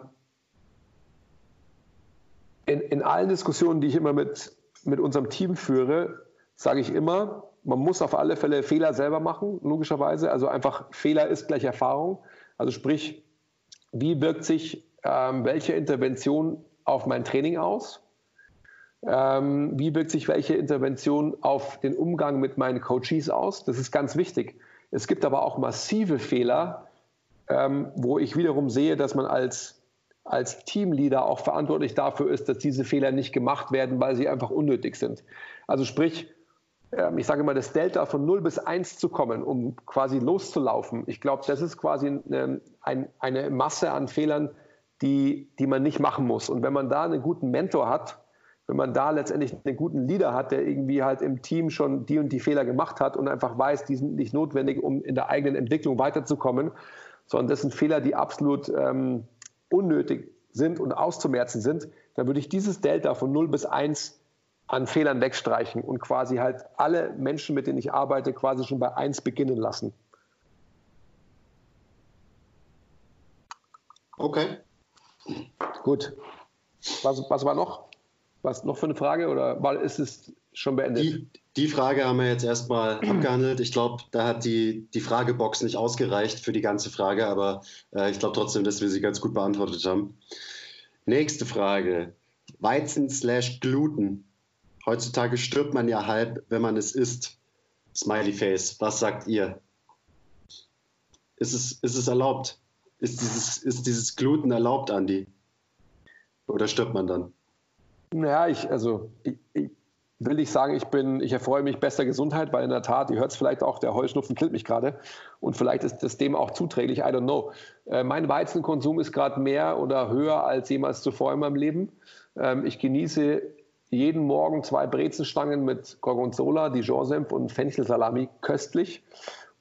[SPEAKER 1] in, in allen Diskussionen, die ich immer mit, mit unserem Team führe, sage ich immer, man muss auf alle Fälle Fehler selber machen, logischerweise. Also einfach Fehler ist gleich Erfahrung. Also sprich, wie wirkt sich ähm, welche Intervention auf mein Training aus? Ähm, wie wirkt sich welche Intervention auf den Umgang mit meinen Coaches aus? Das ist ganz wichtig. Es gibt aber auch massive Fehler, ähm, wo ich wiederum sehe, dass man als, als Teamleader auch verantwortlich dafür ist, dass diese Fehler nicht gemacht werden, weil sie einfach unnötig sind. Also sprich, ich sage mal, das Delta von 0 bis 1 zu kommen, um quasi loszulaufen. Ich glaube, das ist quasi eine, eine, Masse an Fehlern, die, die man nicht machen muss. Und wenn man da einen guten Mentor hat, wenn man da letztendlich einen guten Leader hat, der irgendwie halt im Team schon die und die Fehler gemacht hat und einfach weiß, die sind nicht notwendig, um in der eigenen Entwicklung weiterzukommen, sondern das sind Fehler, die absolut ähm, unnötig sind und auszumerzen sind, dann würde ich dieses Delta von 0 bis 1 an Fehlern wegstreichen und quasi halt alle Menschen, mit denen ich arbeite, quasi schon bei 1 beginnen lassen.
[SPEAKER 2] Okay.
[SPEAKER 1] Gut. Was, was war noch? Was noch für eine Frage oder war, ist es schon beendet?
[SPEAKER 2] Die, die Frage haben wir jetzt erstmal abgehandelt. Ich glaube, da hat die, die Fragebox nicht ausgereicht für die ganze Frage, aber äh, ich glaube trotzdem, dass wir sie ganz gut beantwortet haben. Nächste Frage. Weizen slash Gluten. Heutzutage stirbt man ja halb, wenn man es isst. Smiley Face, was sagt ihr? Ist es, ist es erlaubt? Ist dieses, ist dieses Gluten erlaubt, Andi? Oder stirbt man dann?
[SPEAKER 1] Naja, ich, also ich, ich will nicht sagen, ich bin, ich erfreue mich bester Gesundheit, weil in der Tat, ihr hört es vielleicht auch, der Heuschnupfen killt mich gerade und vielleicht ist das dem auch zuträglich, I don't know. Äh, mein Weizenkonsum ist gerade mehr oder höher als jemals zuvor in meinem Leben. Ähm, ich genieße jeden Morgen zwei Brezenstangen mit Gorgonzola, Dijon-Senf und Fenchelsalami, köstlich.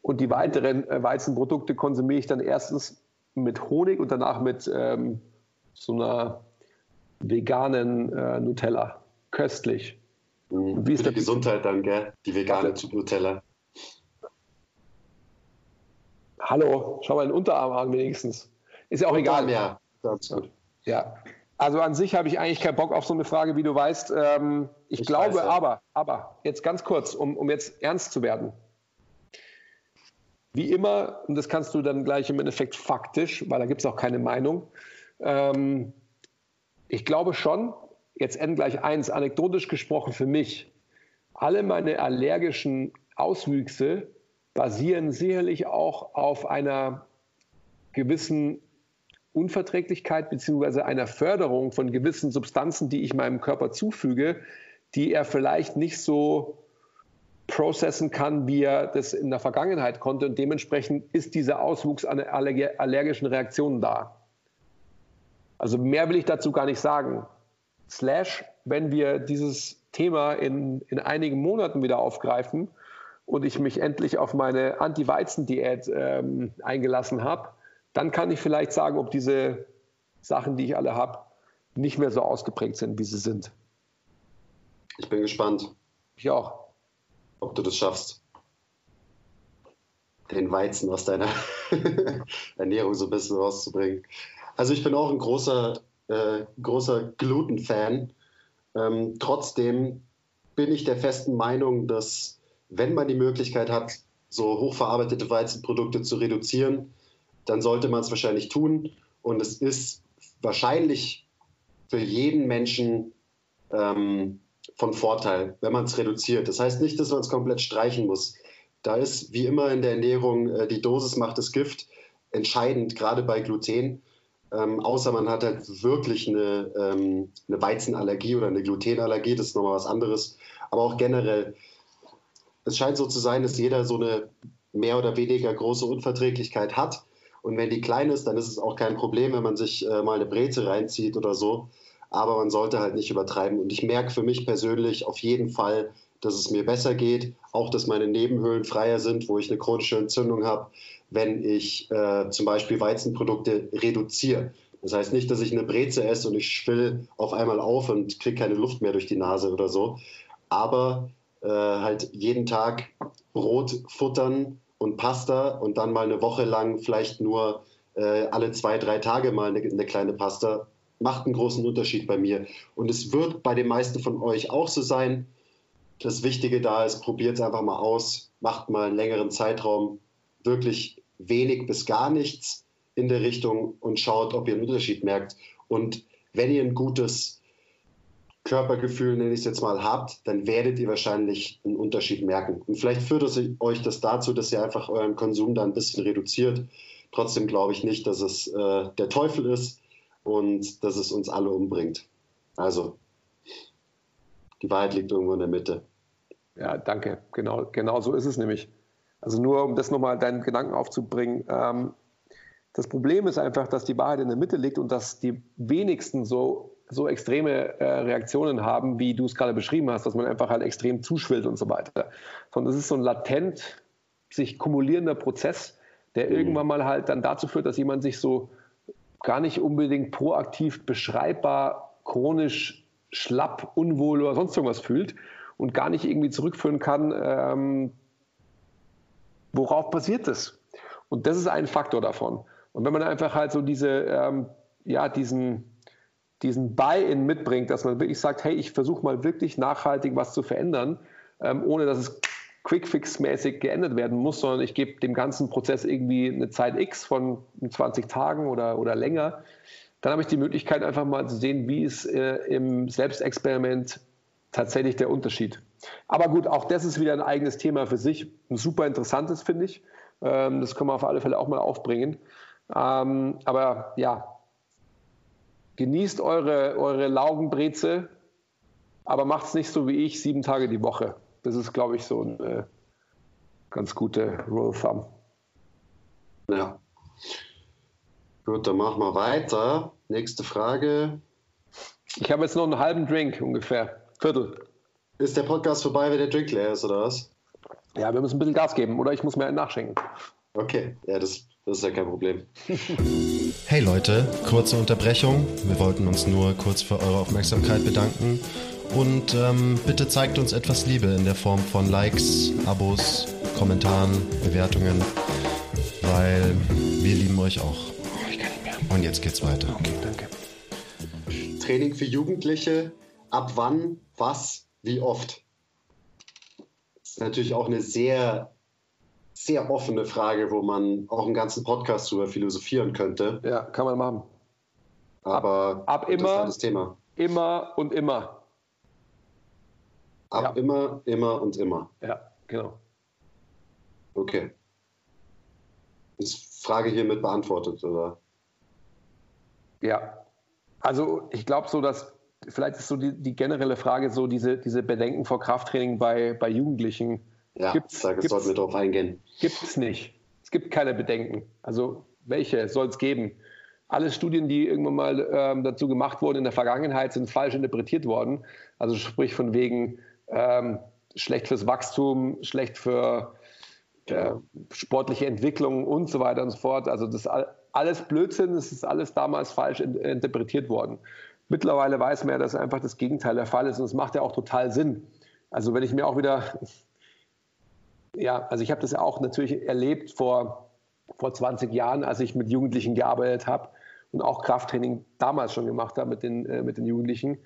[SPEAKER 1] Und die weiteren äh, Weizenprodukte konsumiere ich dann erstens mit Honig und danach mit ähm, so einer veganen äh, Nutella. Köstlich.
[SPEAKER 2] Mhm. Wie ist Für die Gesundheit dann, gell? Die vegane ja. Nutella.
[SPEAKER 1] Hallo, schau mal den Unterarm an wenigstens. Ist ja auch Unterarm, egal.
[SPEAKER 2] Ja, das ist gut.
[SPEAKER 1] Ja. Also an sich habe ich eigentlich keinen Bock auf so eine Frage, wie du weißt. Ähm, ich,
[SPEAKER 2] Ich
[SPEAKER 1] glaube
[SPEAKER 2] weiß, ja.
[SPEAKER 1] aber, aber, jetzt ganz kurz, um, um jetzt ernst zu werden. Wie immer, und das kannst du dann gleich im Endeffekt faktisch, weil da gibt es auch keine Meinung. Ähm, ich glaube schon, jetzt N gleich eins, anekdotisch gesprochen für mich, alle meine allergischen Auswüchse basieren sicherlich auch auf einer gewissen Unverträglichkeit beziehungsweise einer Förderung von gewissen Substanzen, die ich meinem Körper zufüge, die er vielleicht nicht so processen kann, wie er das in der Vergangenheit konnte. Und dementsprechend ist dieser Auswuchs an allerg- allergischen Reaktionen da. Also mehr will ich dazu gar nicht sagen. Slash, wenn wir dieses Thema in, in einigen Monaten wieder aufgreifen und ich mich endlich auf meine Anti-Weizen-Diät ähm, eingelassen habe, dann kann ich vielleicht sagen, ob diese Sachen, die ich alle habe, nicht mehr so ausgeprägt sind, wie sie sind.
[SPEAKER 2] Ich bin gespannt,
[SPEAKER 1] Ich auch.
[SPEAKER 2] ob du das schaffst, den Weizen aus deiner Ernährung so ein bisschen rauszubringen. Also ich bin auch ein großer, äh, großer Gluten-Fan. Ähm, trotzdem bin ich der festen Meinung, dass wenn man die Möglichkeit hat, so hochverarbeitete Weizenprodukte zu reduzieren, dann sollte man es wahrscheinlich tun. Und es ist wahrscheinlich für jeden Menschen ähm, von Vorteil, wenn man es reduziert. Das heißt nicht, dass man es komplett streichen muss. Da ist wie immer in der Ernährung äh, die Dosis macht das Gift entscheidend, gerade bei Gluten. Ähm, außer man hat halt wirklich eine, ähm, eine Weizenallergie oder eine Glutenallergie, das ist nochmal was anderes. Aber auch generell, es scheint so zu sein, dass jeder so eine mehr oder weniger große Unverträglichkeit hat. Und wenn die klein ist, dann ist es auch kein Problem, wenn man sich äh, mal eine Breze reinzieht oder so. Aber man sollte halt nicht übertreiben. Und ich merke für mich persönlich auf jeden Fall, dass es mir besser geht. Auch, dass meine Nebenhöhlen freier sind, wo ich eine chronische Entzündung habe, wenn ich äh, zum Beispiel Weizenprodukte reduziere. Das heißt nicht, dass ich eine Breze esse und ich schwill auf einmal auf und kriege keine Luft mehr durch die Nase oder so. Aber äh, halt jeden Tag Brot futtern und Pasta und dann mal eine Woche lang vielleicht nur äh, alle zwei, drei Tage mal eine, eine kleine Pasta, macht einen großen Unterschied bei mir. Und es wird bei den meisten von euch auch so sein. Das Wichtige da ist, probiert es einfach mal aus, macht mal einen längeren Zeitraum wirklich wenig bis gar nichts in der Richtung und schaut, ob ihr einen Unterschied merkt. Und wenn ihr ein gutes Körpergefühl, nenne ich es jetzt mal, habt, dann werdet ihr wahrscheinlich einen Unterschied merken. Und vielleicht führt es euch das dazu, dass ihr einfach euren Konsum da ein bisschen reduziert. Trotzdem glaube ich nicht, dass es äh, der Teufel ist und dass es uns alle umbringt. Also, die Wahrheit liegt irgendwo in der Mitte.
[SPEAKER 1] Ja, danke. Genau, genau so ist es nämlich. Also nur um das nochmal deinen Gedanken aufzubringen. Ähm, das Problem ist einfach, dass die Wahrheit in der Mitte liegt und dass die wenigsten so, so extreme äh, Reaktionen haben, wie du es gerade beschrieben hast, dass man einfach halt extrem zuschwillt und so weiter. Sondern es ist so ein latent sich kumulierender Prozess, der
[SPEAKER 2] Mhm.
[SPEAKER 1] irgendwann mal halt dann dazu führt, dass jemand sich so gar nicht unbedingt proaktiv beschreibbar chronisch schlapp, unwohl oder sonst irgendwas fühlt und gar nicht irgendwie zurückführen kann, ähm, worauf basiert das? Und das ist ein Faktor davon. Und wenn man einfach halt so diese, ähm, ja, diesen, diesen Buy-in mitbringt, dass man wirklich sagt, hey, ich versuche mal wirklich nachhaltig was zu verändern, ähm, ohne dass es Quick-Fix-mäßig geändert werden muss, sondern ich gebe dem ganzen Prozess irgendwie eine Zeit X von 20 Tagen oder, oder länger, dann habe ich die Möglichkeit, einfach mal zu sehen, wie ist äh, im Selbstexperiment tatsächlich der Unterschied. Aber gut, auch das ist wieder ein eigenes Thema für sich. Ein super interessantes, finde ich. Ähm, das können wir auf alle Fälle auch mal aufbringen. Ähm, aber ja, genießt eure, eure Laugenbreze, aber macht es nicht so wie ich, sieben Tage die Woche. Das ist, glaube ich, so eine ganz gute Rule of Thumb.
[SPEAKER 2] Ja. Gut, dann machen wir weiter. Nächste Frage.
[SPEAKER 1] Ich habe jetzt noch einen halben Drink ungefähr. Viertel.
[SPEAKER 2] Ist der Podcast vorbei, wenn der Drink leer ist, oder was?
[SPEAKER 1] Ja, wir müssen ein bisschen Gas geben oder ich muss mir einen nachschenken.
[SPEAKER 2] Okay, ja, das, das ist ja kein Problem.
[SPEAKER 4] Hey Leute, kurze Unterbrechung. Wir wollten uns nur kurz für eure Aufmerksamkeit bedanken. Und ähm, bitte zeigt uns etwas Liebe in der Form von Likes, Abos, Kommentaren, Bewertungen, weil wir lieben euch auch. Und jetzt geht's weiter.
[SPEAKER 1] Okay, danke.
[SPEAKER 2] Training für Jugendliche. Ab wann, was, wie oft? Das ist natürlich auch eine sehr, sehr offene Frage, wo man auch einen ganzen Podcast drüber philosophieren könnte.
[SPEAKER 1] Ja, kann man machen.
[SPEAKER 2] Aber
[SPEAKER 1] ab immer-
[SPEAKER 2] interessantes Thema.
[SPEAKER 1] Immer und immer.
[SPEAKER 2] Ab
[SPEAKER 1] Ja.
[SPEAKER 2] immer, immer und immer.
[SPEAKER 1] Ja, genau.
[SPEAKER 2] Okay. Ist Frage hiermit beantwortet, oder?
[SPEAKER 1] Ja. Also ich glaube so, dass vielleicht ist so die, die generelle Frage so diese, diese Bedenken vor Krafttraining bei, bei Jugendlichen.
[SPEAKER 2] Ja,
[SPEAKER 1] Gibt's-
[SPEAKER 2] da sollten wir drauf eingehen.
[SPEAKER 1] Gibt es nicht. Es gibt keine Bedenken. Also welche soll es geben? Alle Studien, die irgendwann mal ähm, dazu gemacht wurden in der Vergangenheit, sind falsch interpretiert worden. Also sprich von wegen ähm, schlecht fürs Wachstum, schlecht für äh, sportliche Entwicklung und so weiter und so fort. Also das ist all- alles Blödsinn, das ist alles damals falsch in, interpretiert worden. Mittlerweile weiß man ja, dass einfach das Gegenteil der Fall ist und es macht ja auch total Sinn. Also wenn ich mir auch wieder ja, also ich habe das ja auch natürlich erlebt vor, vor 20 Jahren, als ich mit Jugendlichen gearbeitet habe und auch Krafttraining damals schon gemacht habe mit den, äh, mit den Jugendlichen.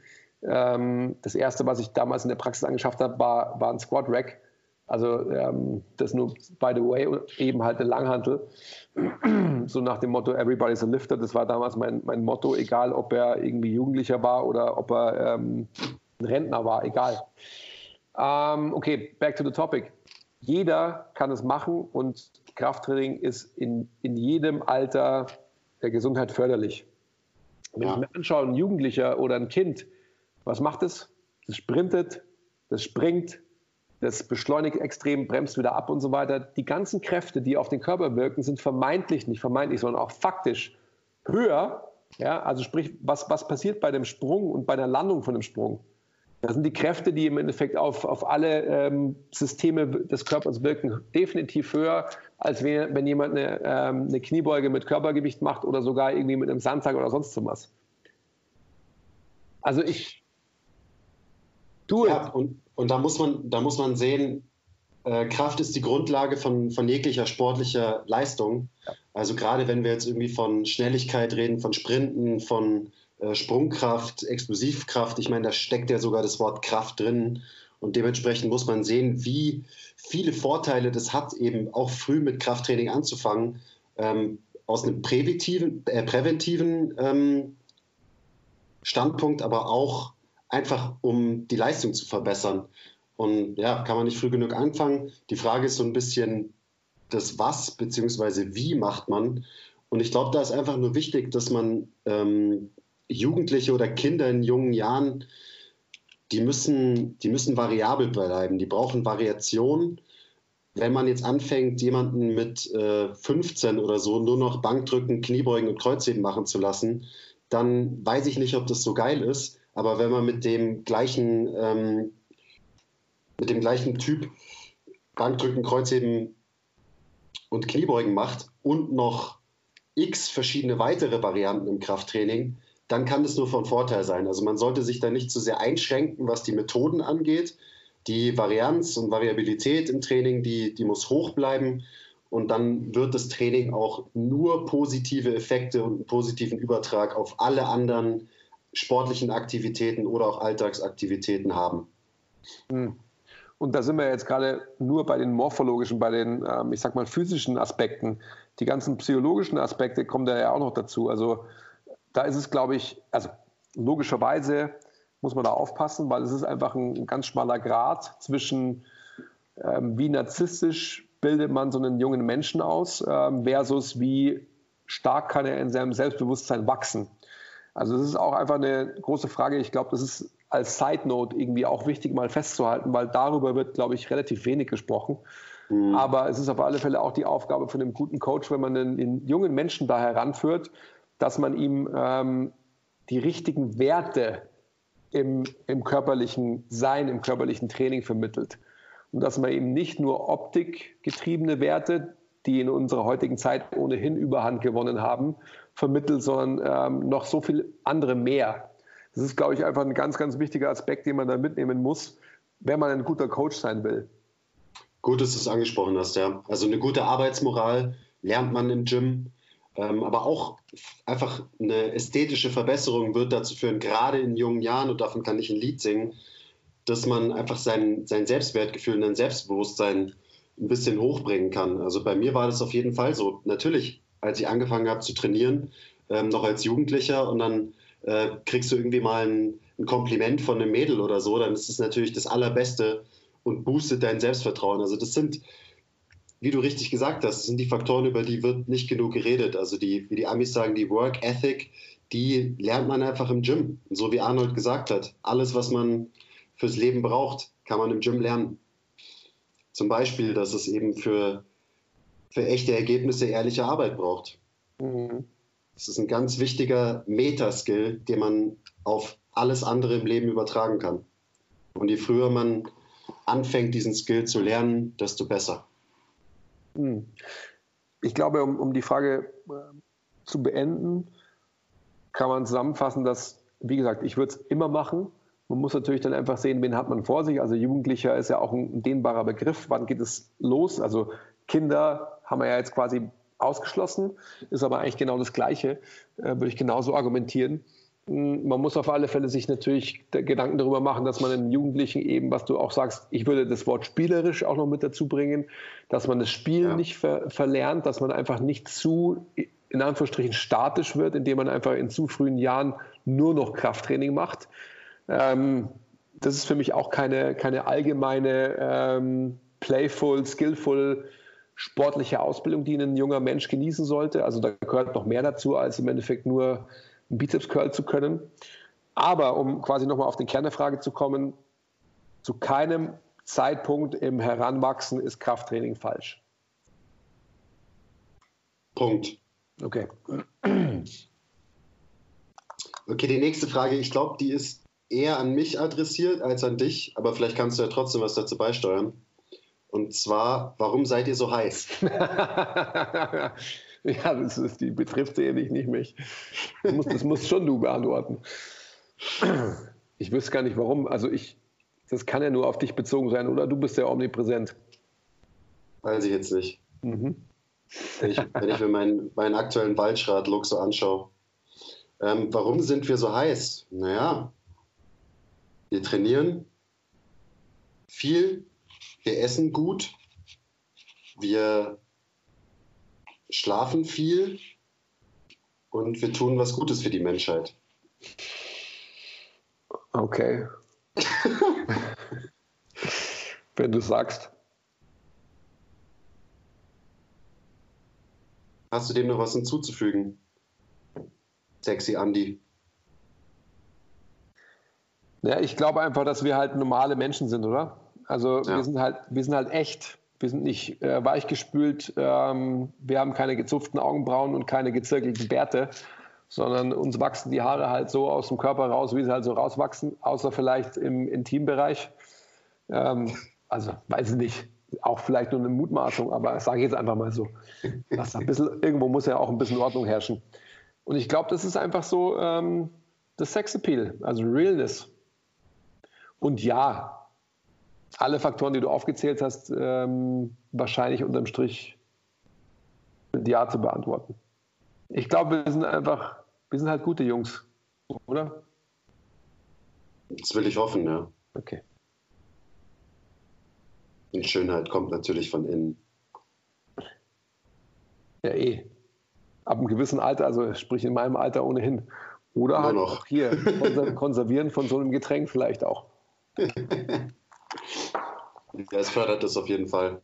[SPEAKER 1] Ähm, das erste, was ich damals in der Praxis angeschafft habe, war, war ein Squat Rack. Also ähm, das nur, by the way, eben halt eine Langhantel. so nach dem Motto, everybody's a lifter. Das war damals mein, mein Motto, egal ob er irgendwie Jugendlicher war oder ob er ähm, ein Rentner war, egal. Ähm, okay, back to the topic. Jeder kann es machen und Krafttraining ist in, in jedem Alter der Gesundheit förderlich. Wenn
[SPEAKER 2] Ja.
[SPEAKER 1] ich mir anschaue, ein Jugendlicher oder ein Kind, was macht es? Das sprintet, das springt, das beschleunigt extrem, bremst wieder ab und so weiter. Die ganzen Kräfte, die auf den Körper wirken, sind vermeintlich, nicht vermeintlich, sondern auch faktisch höher. Ja, also sprich, was, was passiert bei dem Sprung und bei der Landung von dem Sprung? Das sind die Kräfte, die im Endeffekt auf, auf alle ähm, Systeme des Körpers wirken, definitiv höher, als wenn, wenn jemand eine, ähm, eine Kniebeuge mit Körpergewicht macht oder sogar irgendwie mit einem Sandsack oder sonst was. Also ich tue
[SPEAKER 2] Ja, und, und da muss man, da muss man sehen, äh, Kraft ist die Grundlage von, von jeglicher sportlicher Leistung. Also gerade wenn wir jetzt irgendwie von Schnelligkeit reden, von Sprinten, von Sprungkraft, Explosivkraft, ich meine, da steckt ja sogar das Wort Kraft drin. Und dementsprechend muss man sehen, wie viele Vorteile das hat, eben auch früh mit Krafttraining anzufangen, ähm, aus einem präventiven, äh, präventiven ähm, Standpunkt, aber auch einfach, um die Leistung zu verbessern. Und ja, kann man nicht früh genug anfangen. Die Frage ist so ein bisschen das Was bzw. wie macht man. Und ich glaube, da ist einfach nur wichtig, dass man ähm, Jugendliche oder Kinder in jungen Jahren, die müssen, die müssen variabel bleiben, die brauchen Variation. Wenn man jetzt anfängt, jemanden mit äh, 15 oder so nur noch Bankdrücken, Kniebeugen und Kreuzheben machen zu lassen, dann weiß ich nicht, ob das so geil ist. Aber wenn man mit dem gleichen, ähm, mit dem gleichen Typ Bankdrücken, Kreuzheben und Kniebeugen macht und noch x verschiedene weitere Varianten im Krafttraining, dann kann das nur von Vorteil sein. Also man sollte sich da nicht zu sehr einschränken, was die Methoden angeht. Die Varianz und Variabilität im Training, die, die muss hoch bleiben. Und dann wird das Training auch nur positive Effekte und einen positiven Übertrag auf alle anderen sportlichen Aktivitäten oder auch Alltagsaktivitäten haben.
[SPEAKER 1] Und da sind wir jetzt gerade nur bei den morphologischen, bei den, ähm, ich sag mal, physischen Aspekten. Die ganzen psychologischen Aspekte kommen da ja auch noch dazu. Also da ist es, glaube ich, also logischerweise muss man da aufpassen, weil es ist einfach ein, ganz schmaler Grad zwischen, ähm, wie narzisstisch bildet man so einen jungen Menschen aus, ähm, versus wie stark kann er in seinem Selbstbewusstsein wachsen. Also das ist auch einfach eine große Frage. Ich glaube, das ist als Side Note irgendwie auch wichtig mal festzuhalten, weil darüber wird, glaube ich, relativ wenig gesprochen. Mhm. Aber es ist auf alle Fälle auch die Aufgabe von einem guten Coach, wenn man den, den jungen Menschen da heranführt, dass man ihm ähm, die richtigen Werte im, im körperlichen Sein, im körperlichen Training vermittelt. Und dass man eben nicht nur optikgetriebene Werte, die in unserer heutigen Zeit ohnehin Überhand gewonnen haben, vermittelt, sondern ähm, noch so viel andere mehr. Das ist, glaube ich, einfach ein ganz, ganz wichtiger Aspekt, den man da mitnehmen muss, wenn man ein guter Coach sein will.
[SPEAKER 2] Gut, dass du es angesprochen hast, ja. Also eine gute Arbeitsmoral lernt man im Gym. Ähm, aber auch einfach eine ästhetische Verbesserung wird dazu führen, gerade in jungen Jahren, und davon kann ich ein Lied singen, dass man einfach sein, sein Selbstwertgefühl und sein Selbstbewusstsein ein bisschen hochbringen kann. Also bei mir war das auf jeden Fall so. Natürlich, als ich angefangen habe zu trainieren, ähm, noch als Jugendlicher und dann äh, kriegst du irgendwie mal ein, ein, Kompliment von einem Mädel oder so, dann ist es natürlich das Allerbeste und boostet dein Selbstvertrauen. Also das sind, wie du richtig gesagt hast, das sind die Faktoren, über die wird nicht genug geredet. Also die, wie die Amis sagen, die Work Ethic, die lernt man einfach im Gym. So wie Arnold gesagt hat, alles, was man fürs Leben braucht, kann man im Gym lernen. Zum Beispiel, dass es eben für, für echte Ergebnisse ehrliche Arbeit braucht. Mhm. Das ist ein ganz wichtiger Metaskill, den man auf alles andere im Leben übertragen kann. Und je früher man anfängt, diesen Skill zu lernen, desto besser.
[SPEAKER 1] Mhm. Ich glaube, um, um die Frage äh, zu beenden, kann man zusammenfassen, dass, wie gesagt, ich würde es immer machen, man muss natürlich dann einfach sehen, wen hat man vor sich. Also Jugendlicher ist ja auch ein dehnbarer Begriff. Wann geht es los? Also Kinder haben wir ja jetzt quasi ausgeschlossen, ist aber eigentlich genau das Gleiche, äh, würde ich genauso argumentieren. Man muss auf alle Fälle sich natürlich Gedanken darüber machen, dass man den Jugendlichen eben, was du auch sagst, ich würde das Wort spielerisch auch noch mit dazu bringen, dass man das Spiel ja. nicht ver verlernt, dass man einfach nicht zu, in Anführungsstrichen, statisch wird, indem man einfach in zu frühen Jahren nur noch Krafttraining macht, ähm, das ist für mich auch keine, keine allgemeine ähm, playful, skillful sportliche Ausbildung, die ein junger Mensch genießen sollte. Also da gehört noch mehr dazu, als im Endeffekt nur einen Bizeps-Curl zu können. Aber um quasi nochmal auf den Kern der Frage zu kommen, zu keinem Zeitpunkt im Heranwachsen ist Krafttraining falsch.
[SPEAKER 2] Punkt.
[SPEAKER 1] Okay.
[SPEAKER 2] Okay, die nächste Frage, ich glaube, die ist eher an mich adressiert als an dich, aber vielleicht kannst du ja trotzdem was dazu beisteuern. Und zwar, warum seid ihr so heiß?
[SPEAKER 1] ja, das ist, die betrifft ehrlich nicht mich. Das musst, das musst schon du beantworten. Ich wüsste gar nicht warum. Also ich, das kann ja nur auf dich bezogen sein, oder? Du bist ja omnipräsent.
[SPEAKER 2] Weiß ich jetzt nicht. Mhm. Wenn, ich, wenn ich mir meinen, meinen aktuellen Waldschrat-Look so anschaue. Ähm, warum sind wir so heiß? Naja, wir trainieren viel, wir essen gut, wir schlafen viel und wir tun was Gutes für die Menschheit.
[SPEAKER 1] Okay. Wenn du sagst.
[SPEAKER 2] Hast du dem noch was hinzuzufügen? Sexy Andy.
[SPEAKER 1] Ja, ich glaube einfach, dass wir halt normale Menschen sind, oder? Also ja. wir sind halt, wir sind halt echt. Wir sind nicht äh, weichgespült. Ähm, wir haben keine gezupften Augenbrauen und keine gezirkelten Bärte, sondern uns wachsen die Haare halt so aus dem Körper raus, wie sie halt so rauswachsen, außer vielleicht im Intimbereich. Ähm, also weiß ich nicht. Auch vielleicht nur eine Mutmaßung, aber sage ich jetzt einfach mal so. bisschen, irgendwo muss ja auch ein bisschen Ordnung herrschen. Und ich glaube, das ist einfach so ähm, das Sexappeal, also Realness. Und ja, alle Faktoren, die du aufgezählt hast, ähm, wahrscheinlich unterm Strich mit Ja zu beantworten. Ich glaube, wir sind einfach, wir sind halt gute Jungs, oder?
[SPEAKER 2] Das will ich hoffen, ja.
[SPEAKER 1] Okay.
[SPEAKER 2] Und Schönheit kommt natürlich von innen.
[SPEAKER 1] Ja, eh. Ab einem gewissen Alter, also sprich in meinem Alter ohnehin. Oder Nur halt noch. auch hier, konservieren von so einem Getränk vielleicht auch.
[SPEAKER 2] ja, es fördert das auf jeden Fall.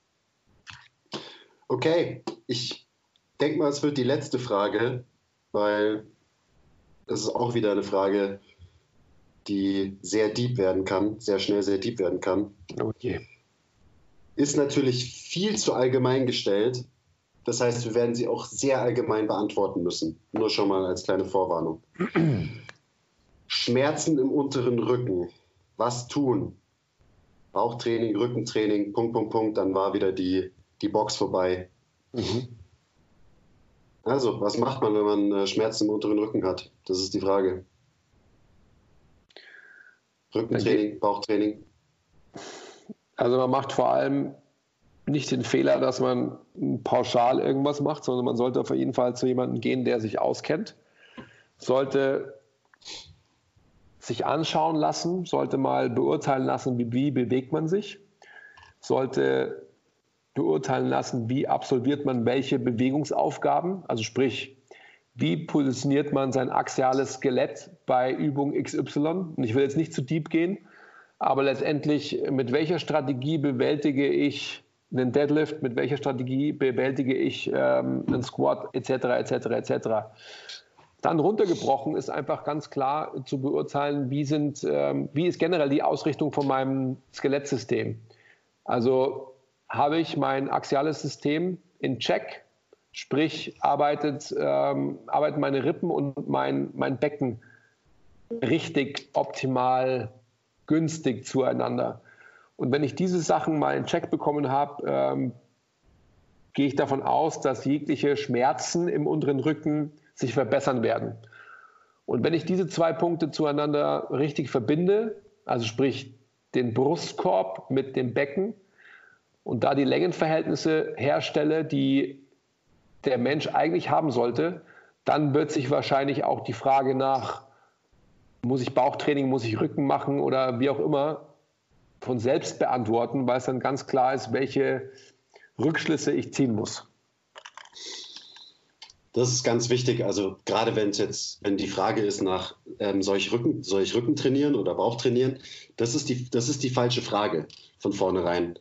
[SPEAKER 2] Okay, ich denke mal, es wird die letzte Frage, weil das ist auch wieder eine Frage, die sehr deep werden kann, sehr schnell sehr deep werden kann.
[SPEAKER 1] Okay.
[SPEAKER 2] Ist natürlich viel zu allgemein gestellt. Das heißt, wir werden sie auch sehr allgemein beantworten müssen. Nur schon mal als kleine Vorwarnung. Schmerzen im unteren Rücken was tun. Bauchtraining, Rückentraining, Punkt, Punkt, Punkt, dann war wieder die, die Box vorbei. Mhm. Also, was macht man, wenn man äh, Schmerzen im unteren Rücken hat? Das ist die Frage. Rückentraining, Bauchtraining.
[SPEAKER 1] Also man macht vor allem nicht den Fehler, dass man pauschal irgendwas macht, sondern man sollte auf jeden Fall zu jemandem gehen, der sich auskennt. Sollte sich anschauen lassen, sollte mal beurteilen lassen, wie, wie bewegt man sich, sollte beurteilen lassen, wie absolviert man welche Bewegungsaufgaben, also sprich, wie positioniert man sein axiales Skelett bei Übung XY. Und ich will jetzt nicht zu deep gehen, aber letztendlich, mit welcher Strategie bewältige ich einen Deadlift, mit welcher Strategie bewältige ich ähm, einen Squat etc. etc. etc. Dann runtergebrochen ist einfach ganz klar zu beurteilen, wie, sind, ähm, wie ist generell die Ausrichtung von meinem Skelettsystem. Also habe ich mein axiales System in Check, sprich arbeitet, ähm, arbeiten meine Rippen und mein, mein Becken richtig optimal günstig zueinander. Und wenn ich diese Sachen mal in Check bekommen habe, ähm, gehe ich davon aus, dass jegliche Schmerzen im unteren Rücken sich verbessern werden. Und wenn ich diese zwei Punkte zueinander richtig verbinde, also sprich den Brustkorb mit dem Becken und da die Längenverhältnisse herstelle, die der Mensch eigentlich haben sollte, dann wird sich wahrscheinlich auch die Frage nach, muss ich Bauchtraining, muss ich Rücken machen oder wie auch immer, von selbst beantworten, weil es dann ganz klar ist, welche Rückschlüsse ich ziehen muss.
[SPEAKER 2] Das ist ganz wichtig. Also gerade wenn es jetzt, wenn die Frage ist nach, ähm, soll, ich Rücken, soll ich Rücken trainieren oder Bauch trainieren, das ist die, das ist die falsche Frage von vornherein.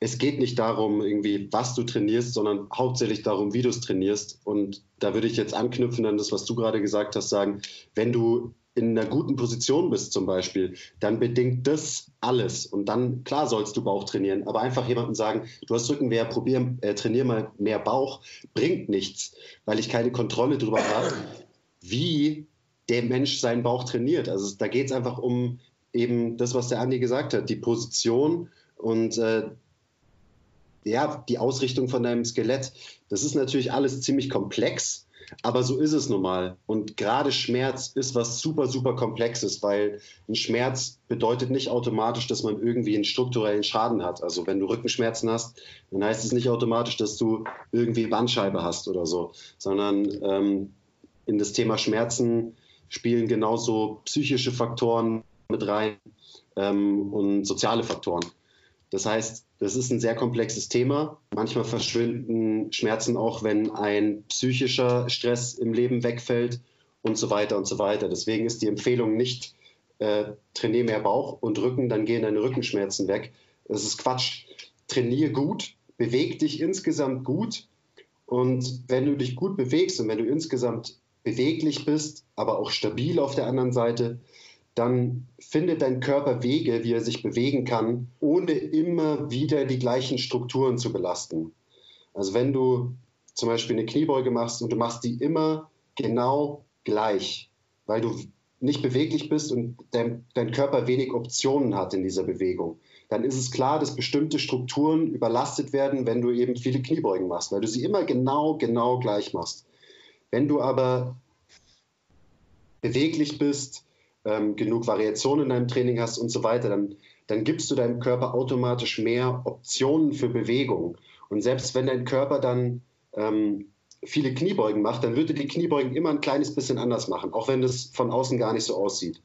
[SPEAKER 2] Es geht nicht darum, irgendwie, was du trainierst, sondern hauptsächlich darum, wie du es trainierst. Und da würde ich jetzt anknüpfen an das, was du gerade gesagt hast, sagen, wenn du in einer guten Position bist zum Beispiel, dann bedingt das alles. Und dann, klar sollst du Bauch trainieren, aber einfach jemandem sagen, du hast Rückenwehr, probier, äh, trainier mal mehr Bauch, bringt nichts, weil ich keine Kontrolle darüber habe, wie der Mensch seinen Bauch trainiert. Also da geht es einfach um eben das, was der Andi gesagt hat, die Position und äh, ja, die Ausrichtung von deinem Skelett. Das ist natürlich alles ziemlich komplex aber so ist es nun mal. Und gerade Schmerz ist was super, super Komplexes, weil ein Schmerz bedeutet nicht automatisch, dass man irgendwie einen strukturellen Schaden hat. Also wenn du Rückenschmerzen hast, dann heißt es nicht automatisch, dass du irgendwie Bandscheibe hast oder so, sondern ähm, in das Thema Schmerzen spielen genauso psychische Faktoren mit rein ähm, und soziale Faktoren. Das heißt, das ist ein sehr komplexes Thema. Manchmal verschwinden Schmerzen auch, wenn ein psychischer Stress im Leben wegfällt und so weiter und so weiter. Deswegen ist die Empfehlung nicht, äh, trainier mehr Bauch und Rücken, dann gehen deine Rückenschmerzen weg. Das ist Quatsch. Trainier gut, beweg dich insgesamt gut. Und wenn du dich gut bewegst und wenn du insgesamt beweglich bist, aber auch stabil auf der anderen Seite, dann findet dein Körper Wege, wie er sich bewegen kann, ohne immer wieder die gleichen Strukturen zu belasten. Also wenn du zum Beispiel eine Kniebeuge machst und du machst die immer genau gleich, weil du nicht beweglich bist und dein, dein Körper wenig Optionen hat in dieser Bewegung, dann ist es klar, dass bestimmte Strukturen überlastet werden, wenn du eben viele Kniebeugen machst, weil du sie immer genau, genau gleich machst. Wenn du aber beweglich bist, ähm, genug Variation in deinem Training hast und so weiter, dann, dann gibst du deinem Körper automatisch mehr Optionen für Bewegung. Und selbst wenn dein Körper dann ähm, viele Kniebeugen macht, dann würde die Kniebeugen immer ein kleines bisschen anders machen, auch wenn das von außen gar nicht so aussieht.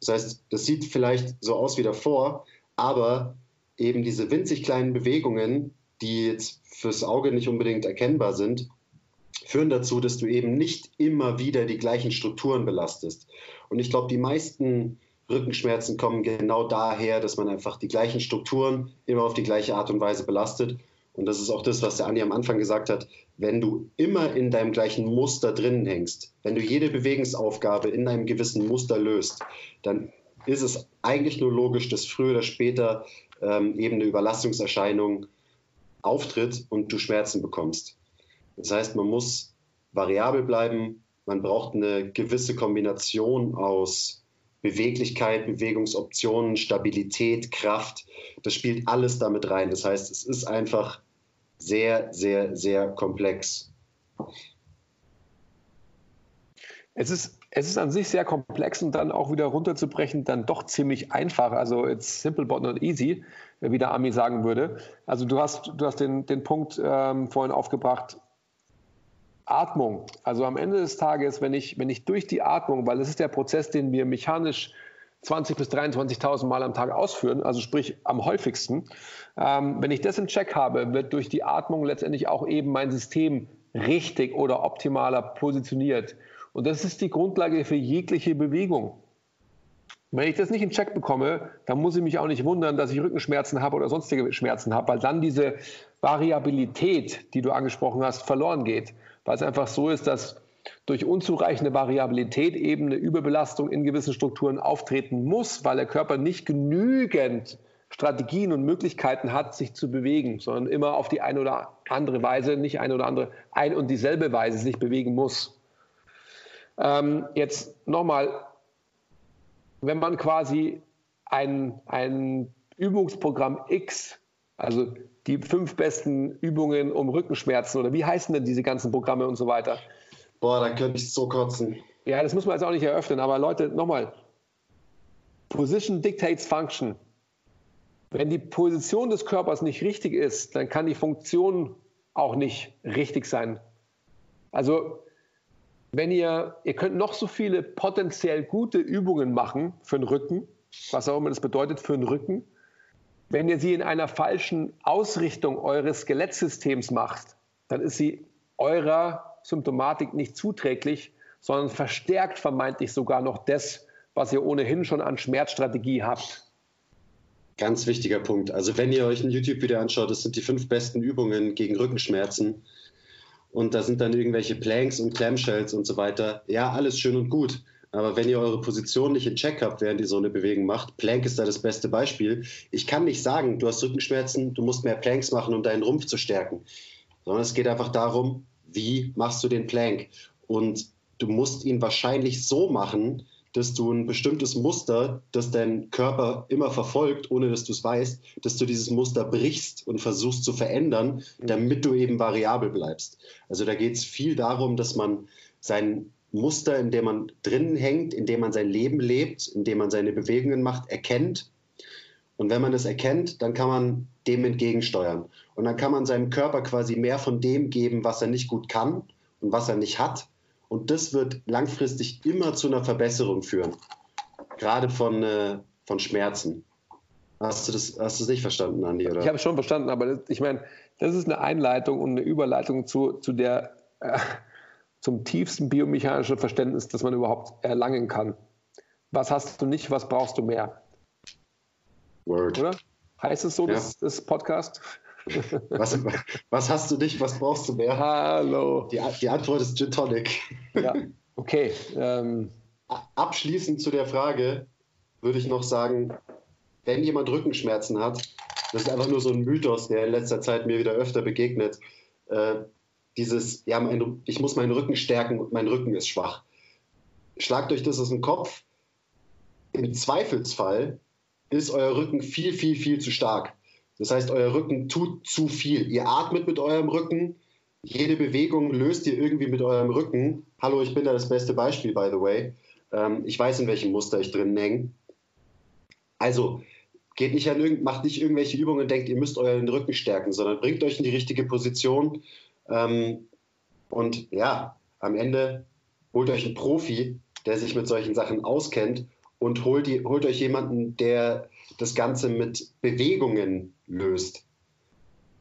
[SPEAKER 2] Das heißt, das sieht vielleicht so aus wie davor, aber eben diese winzig kleinen Bewegungen, die jetzt fürs Auge nicht unbedingt erkennbar sind, führen dazu, dass du eben nicht immer wieder die gleichen Strukturen belastest. Und ich glaube, die meisten Rückenschmerzen kommen genau daher, dass man einfach die gleichen Strukturen immer auf die gleiche Art und Weise belastet. Und das ist auch das, was der Andi am Anfang gesagt hat. Wenn du immer in deinem gleichen Muster drinnen hängst, wenn du jede Bewegungsaufgabe in einem gewissen Muster löst, dann ist es eigentlich nur logisch, dass früher oder später ähm, eben eine Überlastungserscheinung auftritt und du Schmerzen bekommst. Das heißt, man muss variabel bleiben, man braucht eine gewisse Kombination aus Beweglichkeit, Bewegungsoptionen, Stabilität, Kraft. Das spielt alles damit rein. Das heißt, es ist einfach sehr, sehr, sehr komplex.
[SPEAKER 1] Es ist es ist an sich sehr komplex und dann auch wieder runterzubrechen, dann doch ziemlich einfach. Also it's simple but not easy, wie der Ami sagen würde. Also du hast, du hast den, den Punkt ähm, vorhin aufgebracht, Atmung. Also am Ende des Tages, wenn ich, wenn ich durch die Atmung, weil das ist der Prozess, den wir mechanisch 20.000 bis 23.000 Mal am Tag ausführen, also sprich am häufigsten, ähm, wenn ich das in Check habe, wird durch die Atmung letztendlich auch eben mein System richtig oder optimaler positioniert. Und das ist die Grundlage für jegliche Bewegung. Wenn ich das nicht in Check bekomme, dann muss ich mich auch nicht wundern, dass ich Rückenschmerzen habe oder sonstige Schmerzen habe, weil dann diese Variabilität, die du angesprochen hast, verloren geht. Weil es einfach so ist, dass durch unzureichende Variabilität eben eine Überbelastung in gewissen Strukturen auftreten muss, weil der Körper nicht genügend Strategien und Möglichkeiten hat, sich zu bewegen, sondern immer auf die eine oder andere Weise, nicht eine oder andere, ein und dieselbe Weise sich bewegen muss. Ähm, jetzt nochmal, wenn man quasi ein, ein Übungsprogramm X, also die fünf besten Übungen um Rückenschmerzen oder wie heißen denn diese ganzen Programme und so weiter?
[SPEAKER 2] Boah, da könnte ich so kotzen.
[SPEAKER 1] Ja, das muss man jetzt auch nicht eröffnen, aber Leute, nochmal. Position dictates function. Wenn die Position des Körpers nicht richtig ist, dann kann die Funktion auch nicht richtig sein. Also wenn ihr, ihr könnt noch so viele potenziell gute Übungen machen für den Rücken, was auch immer das bedeutet für den Rücken, wenn ihr sie in einer falschen Ausrichtung eures Skelettsystems macht, dann ist sie eurer Symptomatik nicht zuträglich, sondern verstärkt vermeintlich sogar noch das, was ihr ohnehin schon an Schmerzstrategie habt.
[SPEAKER 2] Ganz wichtiger Punkt. Also wenn ihr euch ein YouTube-Video anschaut, das sind die fünf besten Übungen gegen Rückenschmerzen und da sind dann irgendwelche Planks und Clamshells und so weiter. Ja, alles schön und gut. Aber wenn ihr eure Position nicht in Check habt, während ihr so eine Bewegung macht, Plank ist da das beste Beispiel. Ich kann nicht sagen, du hast Rückenschmerzen, du musst mehr Planks machen, um deinen Rumpf zu stärken. Sondern es geht einfach darum, wie machst du den Plank? Und du musst ihn wahrscheinlich so machen, dass du ein bestimmtes Muster, das dein Körper immer verfolgt, ohne dass du es weißt, dass du dieses Muster brichst und versuchst zu verändern, damit du eben variabel bleibst. Also da geht es viel darum, dass man sein Muster, in dem man drinnen hängt, in dem man sein Leben lebt, in dem man seine Bewegungen macht, erkennt. Und wenn man das erkennt, dann kann man dem entgegensteuern. Und dann kann man seinem Körper quasi mehr von dem geben, was er nicht gut kann und was er nicht hat und das wird langfristig immer zu einer Verbesserung führen. Gerade von, äh, von Schmerzen. Hast du das hast du das nicht verstanden, Andi? Oder?
[SPEAKER 1] Ich habe es schon verstanden, aber das, ich meine, das ist eine Einleitung und eine Überleitung zu, zu der, äh, zum tiefsten biomechanischen Verständnis, das man überhaupt erlangen kann. Was hast du nicht, was brauchst du mehr?
[SPEAKER 2] Word.
[SPEAKER 1] Oder? Heißt es so, ja. das, das Podcast?
[SPEAKER 2] Was, was, hast du nicht, was brauchst du mehr?
[SPEAKER 1] Hallo.
[SPEAKER 2] Die, die Antwort ist Gin Tonic.
[SPEAKER 1] Ja, okay. Ähm.
[SPEAKER 2] Abschließend zu der Frage würde ich noch sagen, wenn jemand Rückenschmerzen hat, das ist einfach nur so ein Mythos, der in letzter Zeit mir wieder öfter begegnet. Äh, dieses, ja, mein, ich muss meinen Rücken stärken und mein Rücken ist schwach. Schlagt euch das aus dem Kopf. Im Zweifelsfall ist euer Rücken viel, viel, viel zu stark. Das heißt, euer Rücken tut zu viel. Ihr atmet mit eurem Rücken. Jede Bewegung löst ihr irgendwie mit eurem Rücken. Hallo, ich bin da das beste Beispiel, by the way. Ähm, ich weiß, in welchem Muster ich drin hänge. Also, geht nicht an macht nicht irgendwelche Übungen und denkt, ihr müsst euren Rücken stärken, sondern bringt euch in die richtige Position. Ähm, und ja, am Ende holt euch einen Profi, der sich mit solchen Sachen auskennt und holt, die, holt euch jemanden, der das Ganze mit Bewegungen löst.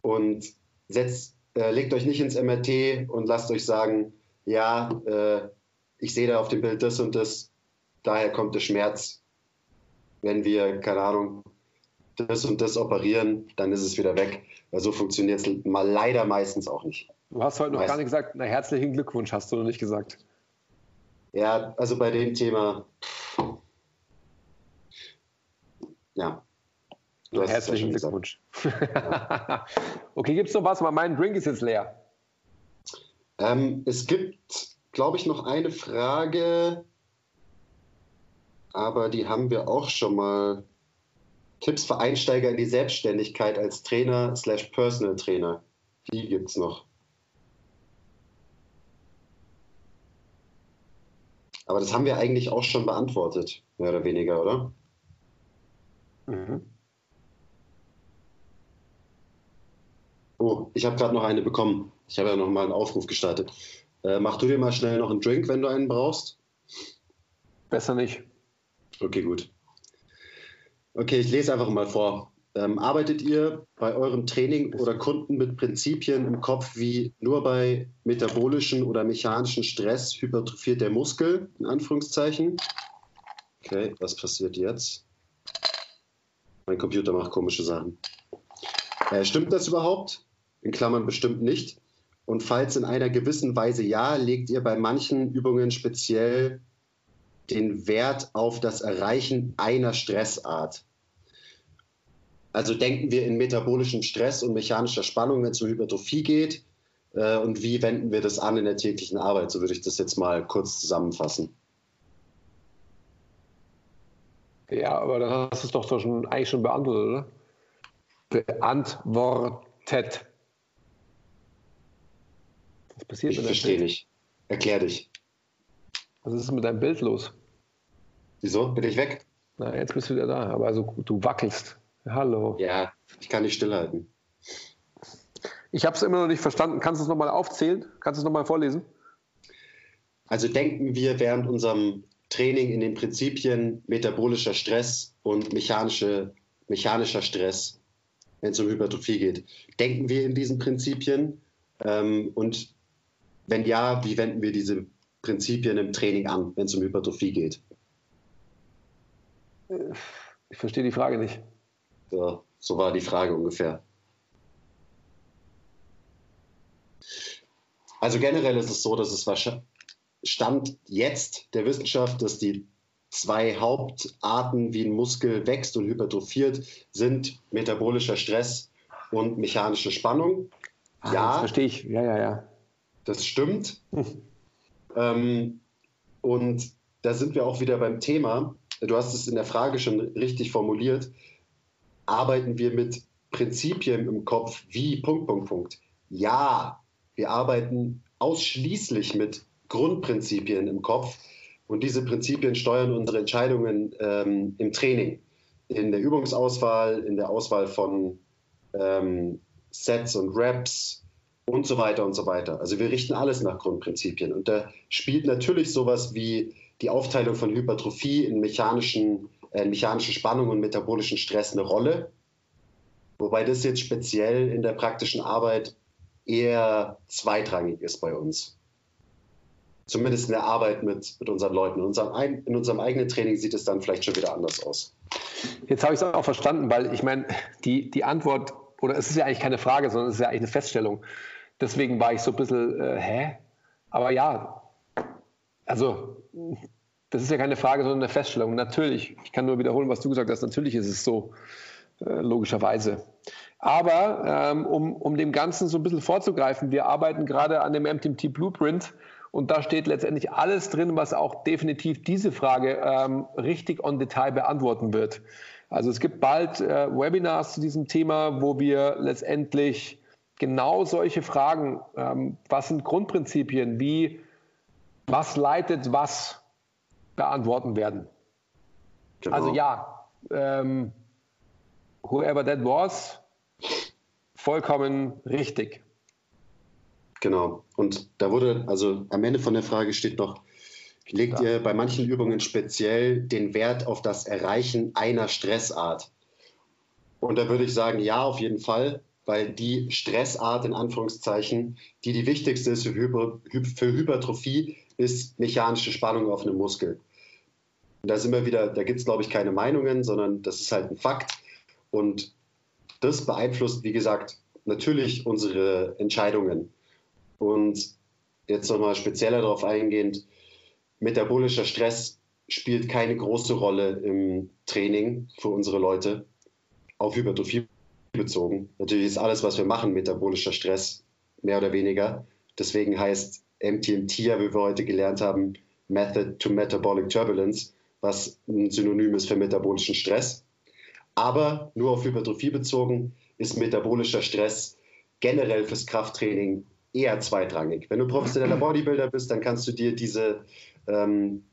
[SPEAKER 2] Und setzt, äh, legt euch nicht ins MRT und lasst euch sagen, ja, äh, ich sehe da auf dem Bild das und das, daher kommt der Schmerz. Wenn wir, keine Ahnung, das und das operieren, dann ist es wieder weg. So funktioniert es mal leider meistens auch nicht.
[SPEAKER 1] Du hast heute noch Meist. gar nicht gesagt, na herzlichen Glückwunsch, hast du noch nicht gesagt.
[SPEAKER 2] Ja, also bei dem Thema, ja.
[SPEAKER 1] Herzlichen Glückwunsch. okay, gibt es noch was? mein Drink ist jetzt leer.
[SPEAKER 2] Ähm, es gibt, glaube ich, noch eine Frage, aber die haben wir auch schon mal. Tipps für Einsteiger in die Selbstständigkeit als Trainer slash Personal Trainer. Die gibt es noch. Aber das haben wir eigentlich auch schon beantwortet, mehr oder weniger, oder? Mhm. Oh, ich habe gerade noch eine bekommen. Ich habe ja noch mal einen Aufruf gestartet. Äh, mach du dir mal schnell noch einen Drink, wenn du einen brauchst.
[SPEAKER 1] Besser nicht.
[SPEAKER 2] Okay, gut. Okay, ich lese einfach mal vor. Ähm, arbeitet ihr bei eurem Training oder Kunden mit Prinzipien im Kopf wie nur bei metabolischen oder mechanischen Stress hypertrophiert der Muskel, in Anführungszeichen? Okay, was passiert jetzt? Mein Computer macht komische Sachen. Äh, stimmt das überhaupt? In Klammern bestimmt nicht. Und falls in einer gewissen Weise ja, legt ihr bei manchen Übungen speziell den Wert auf das Erreichen einer Stressart. Also denken wir in metabolischem Stress und mechanischer Spannung, wenn es um Hypertrophie geht. Äh, und wie wenden wir das an in der täglichen Arbeit? So würde ich das jetzt mal kurz zusammenfassen.
[SPEAKER 1] Ja, aber dann hast du es doch schon, eigentlich schon beantwortet, oder? Beantwortet.
[SPEAKER 2] Was passiert ich verstehe nicht. Erklär dich.
[SPEAKER 1] Was ist mit deinem Bild los?
[SPEAKER 2] Wieso? Bin ich weg?
[SPEAKER 1] Na, jetzt bist du wieder da, aber also du wackelst. Hallo.
[SPEAKER 2] Ja, ich kann nicht stillhalten.
[SPEAKER 1] Ich habe es immer noch nicht verstanden. Kannst du es nochmal aufzählen? Kannst du es nochmal vorlesen?
[SPEAKER 2] Also denken wir während unserem Training in den Prinzipien metabolischer Stress und mechanische, mechanischer Stress, wenn es um Hypertrophie geht. Denken wir in diesen Prinzipien? Ähm, und wenn ja, wie wenden wir diese Prinzipien im Training an, wenn es um Hypertrophie geht?
[SPEAKER 1] Ich verstehe die Frage nicht.
[SPEAKER 2] Ja, so war die Frage ungefähr. Also generell ist es so, dass es Stand jetzt der Wissenschaft, dass die zwei Hauptarten, wie ein Muskel wächst und hypertrophiert, sind metabolischer Stress und mechanische Spannung.
[SPEAKER 1] Ah, ja, das verstehe ich. Ja, ja, ja.
[SPEAKER 2] Das stimmt. ähm, und da sind wir auch wieder beim Thema. Du hast es in der Frage schon richtig formuliert arbeiten wir mit Prinzipien im Kopf wie Punkt, Punkt, Punkt. Ja, wir arbeiten ausschließlich mit Grundprinzipien im Kopf und diese Prinzipien steuern unsere Entscheidungen ähm, im Training, in der Übungsauswahl, in der Auswahl von ähm, Sets und Reps und so weiter und so weiter. Also wir richten alles nach Grundprinzipien und da spielt natürlich sowas wie die Aufteilung von Hypertrophie in mechanischen äh, mechanische Spannung und metabolischen Stress eine Rolle. Wobei das jetzt speziell in der praktischen Arbeit eher zweitrangig ist bei uns. Zumindest in der Arbeit mit, mit unseren Leuten. In unserem, in unserem eigenen Training sieht es dann vielleicht schon wieder anders aus.
[SPEAKER 1] Jetzt habe ich es auch verstanden, weil ich meine, die, die Antwort, oder es ist ja eigentlich keine Frage, sondern es ist ja eigentlich eine Feststellung. Deswegen war ich so ein bisschen, äh, hä? Aber ja, also das ist ja keine Frage, sondern eine Feststellung. Natürlich, ich kann nur wiederholen, was du gesagt hast, natürlich ist es so, äh, logischerweise. Aber ähm, um, um dem Ganzen so ein bisschen vorzugreifen, wir arbeiten gerade an dem MTMT Blueprint und da steht letztendlich alles drin, was auch definitiv diese Frage ähm, richtig on Detail beantworten wird. Also es gibt bald äh, Webinars zu diesem Thema, wo wir letztendlich genau solche Fragen, ähm, was sind Grundprinzipien, wie, was leitet was, beantworten werden. Genau. Also ja, ähm, whoever that was, vollkommen richtig.
[SPEAKER 2] Genau. Und da wurde, also am Ende von der Frage steht noch, legt ihr bei manchen Übungen speziell den Wert auf das Erreichen einer Stressart? Und da würde ich sagen, ja, auf jeden Fall, weil die Stressart in Anführungszeichen, die die wichtigste ist für, Hyper, für Hypertrophie, ist mechanische Spannung auf einem Muskel. Und da sind wir wieder, da gibt es, glaube ich, keine Meinungen, sondern das ist halt ein Fakt. Und das beeinflusst, wie gesagt, natürlich unsere Entscheidungen. Und jetzt nochmal spezieller darauf eingehend, metabolischer Stress spielt keine große Rolle im Training für unsere Leute, auf Hypertrophie bezogen. Natürlich ist alles, was wir machen, metabolischer Stress, mehr oder weniger. Deswegen heißt MTMT, wie wir heute gelernt haben, Method to Metabolic Turbulence, was ein Synonym ist für metabolischen Stress. Aber nur auf Hypertrophie bezogen ist metabolischer Stress generell fürs Krafttraining eher zweitrangig. Wenn du professioneller Bodybuilder bist, dann kannst du dir diese, ähm,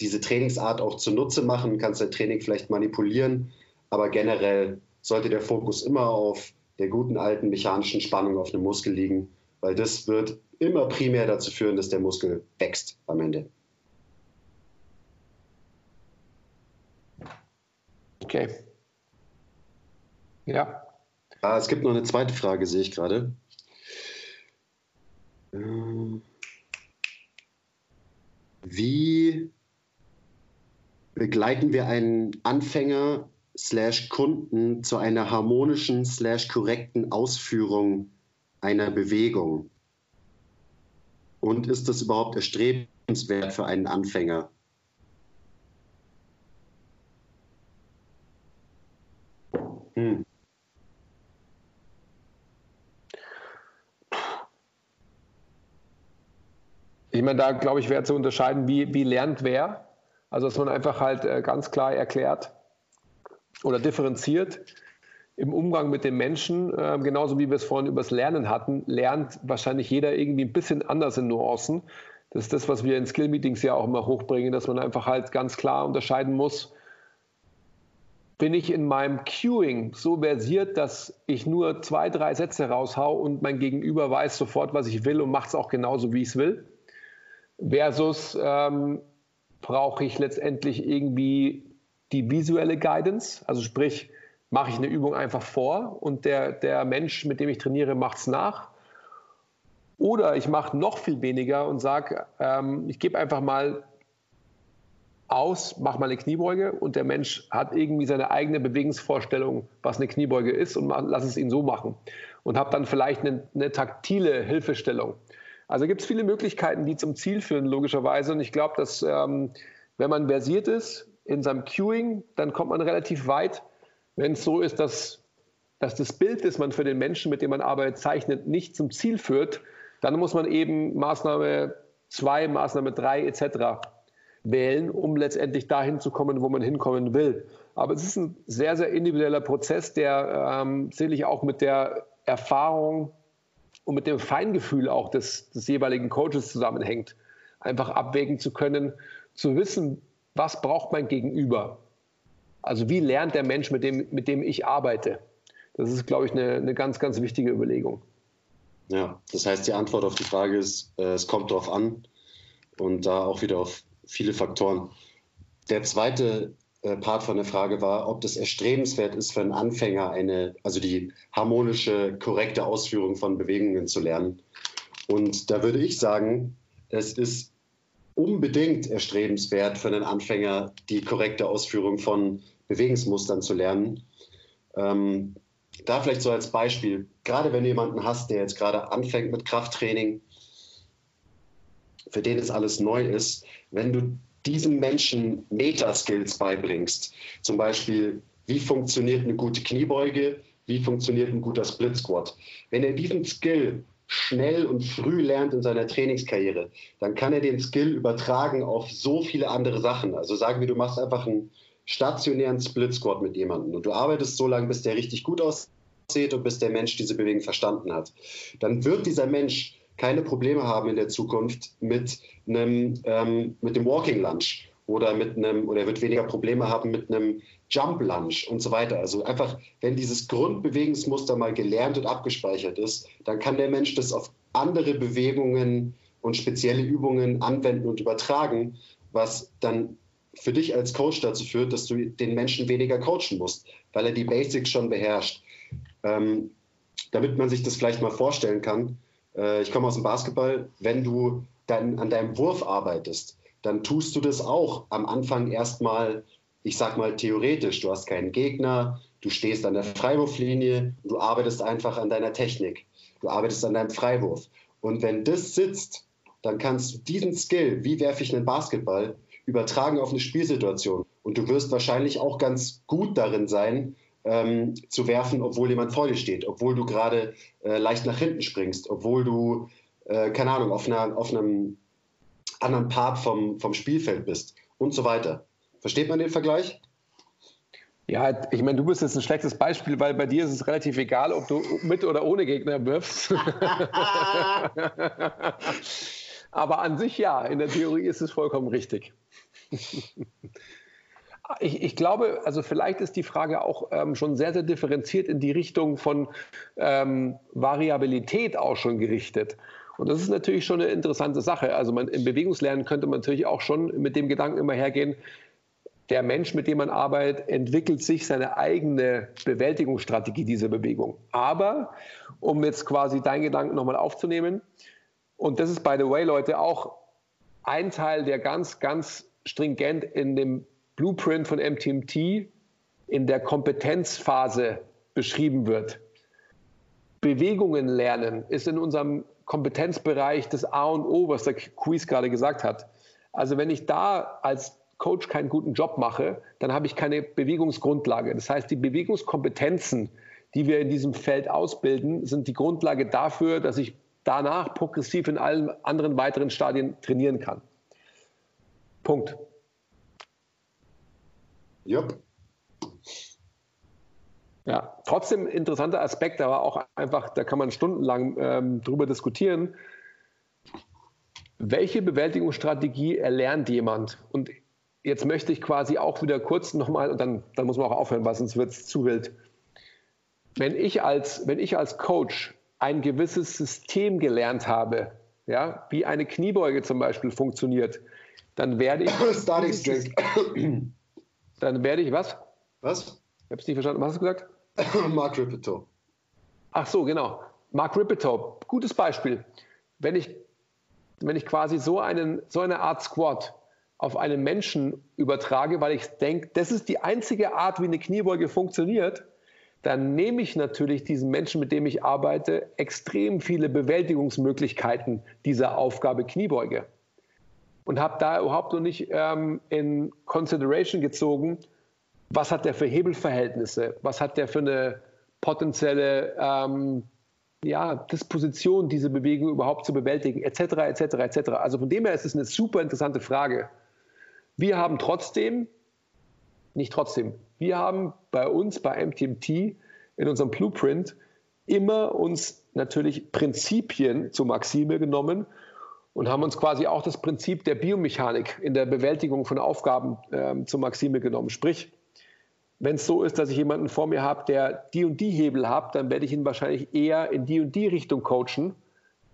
[SPEAKER 2] diese Trainingsart auch zunutze machen, kannst dein Training vielleicht manipulieren, aber generell sollte der Fokus immer auf der guten alten mechanischen Spannung auf dem Muskel liegen, weil das wird immer primär dazu führen, dass der Muskel wächst am Ende.
[SPEAKER 1] Okay. Ja.
[SPEAKER 2] Ah, es gibt noch eine zweite Frage, sehe ich gerade. Ähm, wie begleiten wir einen Anfänger slash Kunden zu einer harmonischen slash korrekten Ausführung einer Bewegung? Und ist das überhaupt erstrebenswert für einen Anfänger? Hm.
[SPEAKER 1] Ich meine, da glaube ich, wäre zu unterscheiden, wie, wie lernt wer. Also, dass man einfach halt äh, ganz klar erklärt oder differenziert im Umgang mit den Menschen, äh, genauso wie wir es vorhin über das Lernen hatten, lernt wahrscheinlich jeder irgendwie ein bisschen anders in Nuancen. Das ist das, was wir in Skill-Meetings ja auch immer hochbringen, dass man einfach halt ganz klar unterscheiden muss, bin ich in meinem Queuing so versiert, dass ich nur zwei, drei Sätze raushau und mein Gegenüber weiß sofort, was ich will und macht es auch genauso, wie ich es will. Versus ähm, brauche ich letztendlich irgendwie die visuelle Guidance, also sprich, mache ich eine Übung einfach vor und der, der Mensch, mit dem ich trainiere, macht es nach. Oder ich mache noch viel weniger und sage, ähm, ich gebe einfach mal aus, mach mal eine Kniebeuge und der Mensch hat irgendwie seine eigene Bewegungsvorstellung, was eine Kniebeuge ist und lass es ihn so machen. Und habe dann vielleicht eine, eine taktile Hilfestellung. Also gibt es viele Möglichkeiten, die zum Ziel führen, logischerweise. Und ich glaube, dass ähm, wenn man versiert ist in seinem Queuing, dann kommt man relativ weit. Wenn es so ist, dass, dass das Bild, das man für den Menschen, mit dem man arbeitet, zeichnet, nicht zum Ziel führt, dann muss man eben Maßnahme 2, Maßnahme 3 etc wählen, um letztendlich dahin zu kommen, wo man hinkommen will. Aber es ist ein sehr, sehr individueller Prozess, der ähm, sicherlich auch mit der Erfahrung und mit dem Feingefühl auch des, des jeweiligen Coaches zusammenhängt. Einfach abwägen zu können, zu wissen, was braucht mein Gegenüber? Also wie lernt der Mensch, mit dem, mit dem ich arbeite? Das ist, glaube ich, eine, eine ganz, ganz wichtige Überlegung.
[SPEAKER 2] Ja, das heißt, die Antwort auf die Frage ist, äh, es kommt darauf an und da auch wieder auf viele Faktoren. Der zweite äh, Part von der Frage war, ob das erstrebenswert ist für einen Anfänger, eine, also die harmonische, korrekte Ausführung von Bewegungen zu lernen. Und da würde ich sagen, es ist unbedingt erstrebenswert für einen Anfänger, die korrekte Ausführung von Bewegungsmustern zu lernen. Ähm, da vielleicht so als Beispiel, gerade wenn du jemanden hast, der jetzt gerade anfängt mit Krafttraining, für den es alles neu ist, wenn du diesem Menschen Metaskills beibringst, zum Beispiel, wie funktioniert eine gute Kniebeuge, wie funktioniert ein guter Split Squat. Wenn er diesen Skill schnell und früh lernt in seiner Trainingskarriere, dann kann er den Skill übertragen auf so viele andere Sachen. Also sagen wir, du machst einfach einen stationären Split Squat mit jemandem und du arbeitest so lange, bis der richtig gut aussieht und bis der Mensch diese Bewegung verstanden hat. Dann wird dieser Mensch keine Probleme haben in der Zukunft mit einem ähm, mit dem Walking Lunge oder mit einem oder er wird weniger Probleme haben mit einem Jump Lunge und so weiter. Also einfach, wenn dieses Grundbewegungsmuster mal gelernt und abgespeichert ist, dann kann der Mensch das auf andere Bewegungen und spezielle Übungen anwenden und übertragen, was dann für dich als Coach dazu führt, dass du den Menschen weniger coachen musst, weil er die Basics schon beherrscht. Ähm, damit man sich das vielleicht mal vorstellen kann, äh, ich komme aus dem Basketball, wenn du dann an deinem Wurf arbeitest, dann tust du das auch am Anfang erstmal, ich sag mal theoretisch. Du hast keinen Gegner, du stehst an der Freiwurflinie, du arbeitest einfach an deiner Technik, du arbeitest an deinem Freiwurf. Und wenn das sitzt, dann kannst du diesen Skill, wie werfe ich einen Basketball, übertragen auf eine Spielsituation. Und du wirst wahrscheinlich auch ganz gut darin sein, ähm, zu werfen, obwohl jemand vor dir steht, obwohl du gerade äh, leicht nach hinten springst, obwohl du, äh, keine Ahnung, auf, einer, auf einem anderen Part vom, vom Spielfeld bist und so weiter. Versteht man den Vergleich?
[SPEAKER 1] Ja, ich meine, du bist jetzt ein schlechtes Beispiel, weil bei dir ist es relativ egal, ob du mit oder ohne Gegner wirfst. Aber an sich ja, in der Theorie ist es vollkommen richtig. Ich, ich, glaube, also vielleicht ist die Frage auch ähm, schon sehr, sehr differenziert in die Richtung von ähm, Variabilität auch schon gerichtet. Und das ist natürlich schon eine interessante Sache. Also man, im Bewegungslernen könnte man natürlich auch schon mit dem Gedanken immer hergehen, der Mensch, mit dem man arbeitet, entwickelt sich seine eigene Bewältigungsstrategie dieser Bewegung. Aber, um jetzt quasi deinen Gedanken nochmal aufzunehmen, und das ist, by the way, Leute, auch ein Teil, der ganz, ganz stringent in dem Blueprint von MTMT in der Kompetenzphase beschrieben wird. Bewegungen lernen ist in unserem Kompetenzbereich das A und O, was der Quiz gerade gesagt hat. Also wenn ich da als Coach keinen guten Job mache, dann habe ich keine Bewegungsgrundlage. Das heißt, die Bewegungskompetenzen, die wir in diesem Feld ausbilden, sind die Grundlage dafür, dass ich danach progressiv in allen anderen weiteren Stadien trainieren kann. Punkt.
[SPEAKER 2] Jupp.
[SPEAKER 1] Ja, trotzdem interessanter Aspekt, aber auch einfach, da kann man stundenlang ähm, drüber diskutieren. Welche Bewältigungsstrategie erlernt jemand? Und jetzt möchte ich quasi auch wieder kurz nochmal, und dann, dann muss man auch aufhören, weil sonst wird es zu wild. Wenn ich, als, wenn ich als Coach ein gewisses System gelernt habe, ja, wie eine Kniebeuge zum Beispiel funktioniert, dann werde ich.
[SPEAKER 2] Static Strength.
[SPEAKER 1] Dann werde ich was?
[SPEAKER 2] Was?
[SPEAKER 1] Ich habe es nicht verstanden. Was hast du gesagt?
[SPEAKER 2] Mark Ripito.
[SPEAKER 1] Ach so, genau. Mark Ripito, gutes Beispiel. Wenn ich, wenn ich quasi so, einen, so eine Art Squat auf einen Menschen übertrage, weil ich denke, das ist die einzige Art, wie eine Kniebeuge funktioniert, dann nehme ich natürlich diesen Menschen, mit dem ich arbeite, extrem viele Bewältigungsmöglichkeiten dieser Aufgabe Kniebeuge. Und habe da überhaupt noch nicht ähm, in Consideration gezogen, was hat der für Hebelverhältnisse, was hat der für eine potenzielle ähm, ja, Disposition, diese Bewegung überhaupt zu bewältigen, etc., etc., etc. Also von dem her ist es eine super interessante Frage. Wir haben trotzdem, nicht trotzdem, wir haben bei uns, bei MTMT, in unserem Blueprint immer uns natürlich Prinzipien zur Maxime genommen und haben uns quasi auch das Prinzip der Biomechanik in der Bewältigung von Aufgaben äh, zur Maxime genommen. Sprich, wenn es so ist, dass ich jemanden vor mir habe, der die und die Hebel hat, dann werde ich ihn wahrscheinlich eher in die und die Richtung coachen,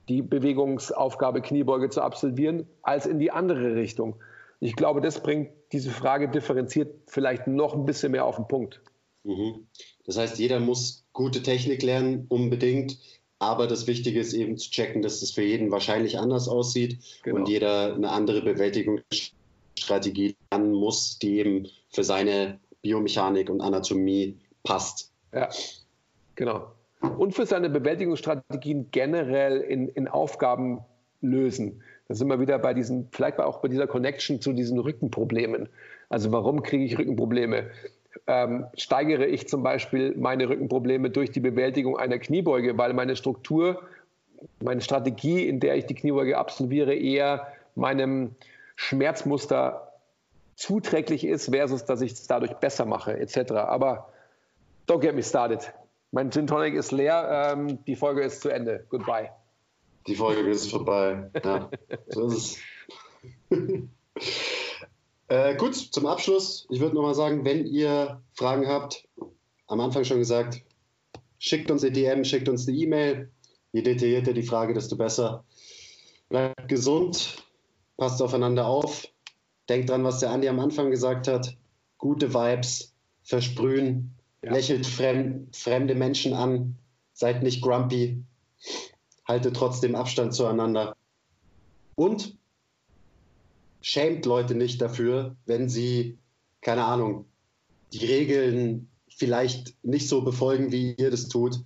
[SPEAKER 1] die Bewegungsaufgabe Kniebeuge zu absolvieren, als in die andere Richtung. Ich glaube, das bringt diese Frage differenziert vielleicht noch ein bisschen mehr auf den Punkt.
[SPEAKER 2] Mhm. Das heißt, jeder muss gute Technik lernen, unbedingt. Aber das Wichtige ist eben zu checken, dass das für jeden wahrscheinlich anders aussieht genau. und jeder eine andere Bewältigungsstrategie lernen muss, die eben für seine Biomechanik und Anatomie passt.
[SPEAKER 1] Ja, genau. Und für seine Bewältigungsstrategien generell in, in Aufgaben lösen. Da sind wir wieder bei diesen, vielleicht auch bei dieser Connection zu diesen Rückenproblemen. Also warum kriege ich Rückenprobleme? Ähm, steigere ich zum Beispiel meine Rückenprobleme durch die Bewältigung einer Kniebeuge, weil meine Struktur, meine Strategie, in der ich die Kniebeuge absolviere, eher meinem Schmerzmuster zuträglich ist, versus dass ich es dadurch besser mache, etc. Aber don't get me started. Mein Gin Tonic ist leer, ähm, die Folge ist zu Ende. Goodbye.
[SPEAKER 2] Die Folge ist vorbei. Ja, so ist es. äh, gut, zum Abschluss. Ich würde nochmal sagen, wenn ihr Fragen habt, am Anfang schon gesagt, schickt uns eine DM, schickt uns eine E-Mail. Je detaillierter die Frage, desto besser. Bleibt gesund, passt aufeinander auf. Denkt dran, was der Andi am Anfang gesagt hat. Gute Vibes, versprühen, ja. lächelt fremd, fremde Menschen an, seid nicht grumpy, haltet trotzdem Abstand zueinander. Und schämt Leute nicht dafür, wenn sie, keine Ahnung, die Regeln vielleicht nicht so befolgen, wie ihr das tut.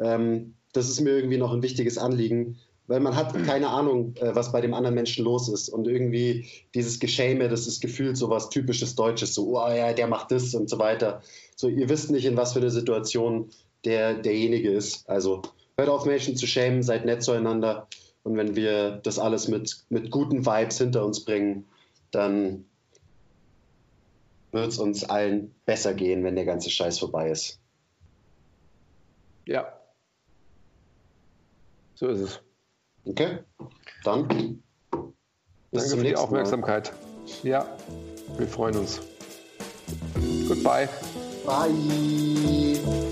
[SPEAKER 2] Ähm, das ist mir irgendwie noch ein wichtiges Anliegen, weil man hat keine Ahnung, äh, was bei dem anderen Menschen los ist. Und irgendwie dieses Geschäme, das ist gefühlt so was typisches Deutsches, so, oh ja, der macht das und so weiter. So, ihr wisst nicht, in was für eine Situation der, derjenige ist. Also hört auf, Menschen zu schämen, seid nett zueinander. Und wenn wir das alles mit, mit guten Vibes hinter uns bringen, dann wird es uns allen besser gehen, wenn der ganze Scheiß vorbei ist.
[SPEAKER 1] Ja. So ist es.
[SPEAKER 2] Okay, dann.
[SPEAKER 1] Bis Danke für die Aufmerksamkeit. Mal. Ja. Wir freuen uns. Goodbye.
[SPEAKER 2] Bye.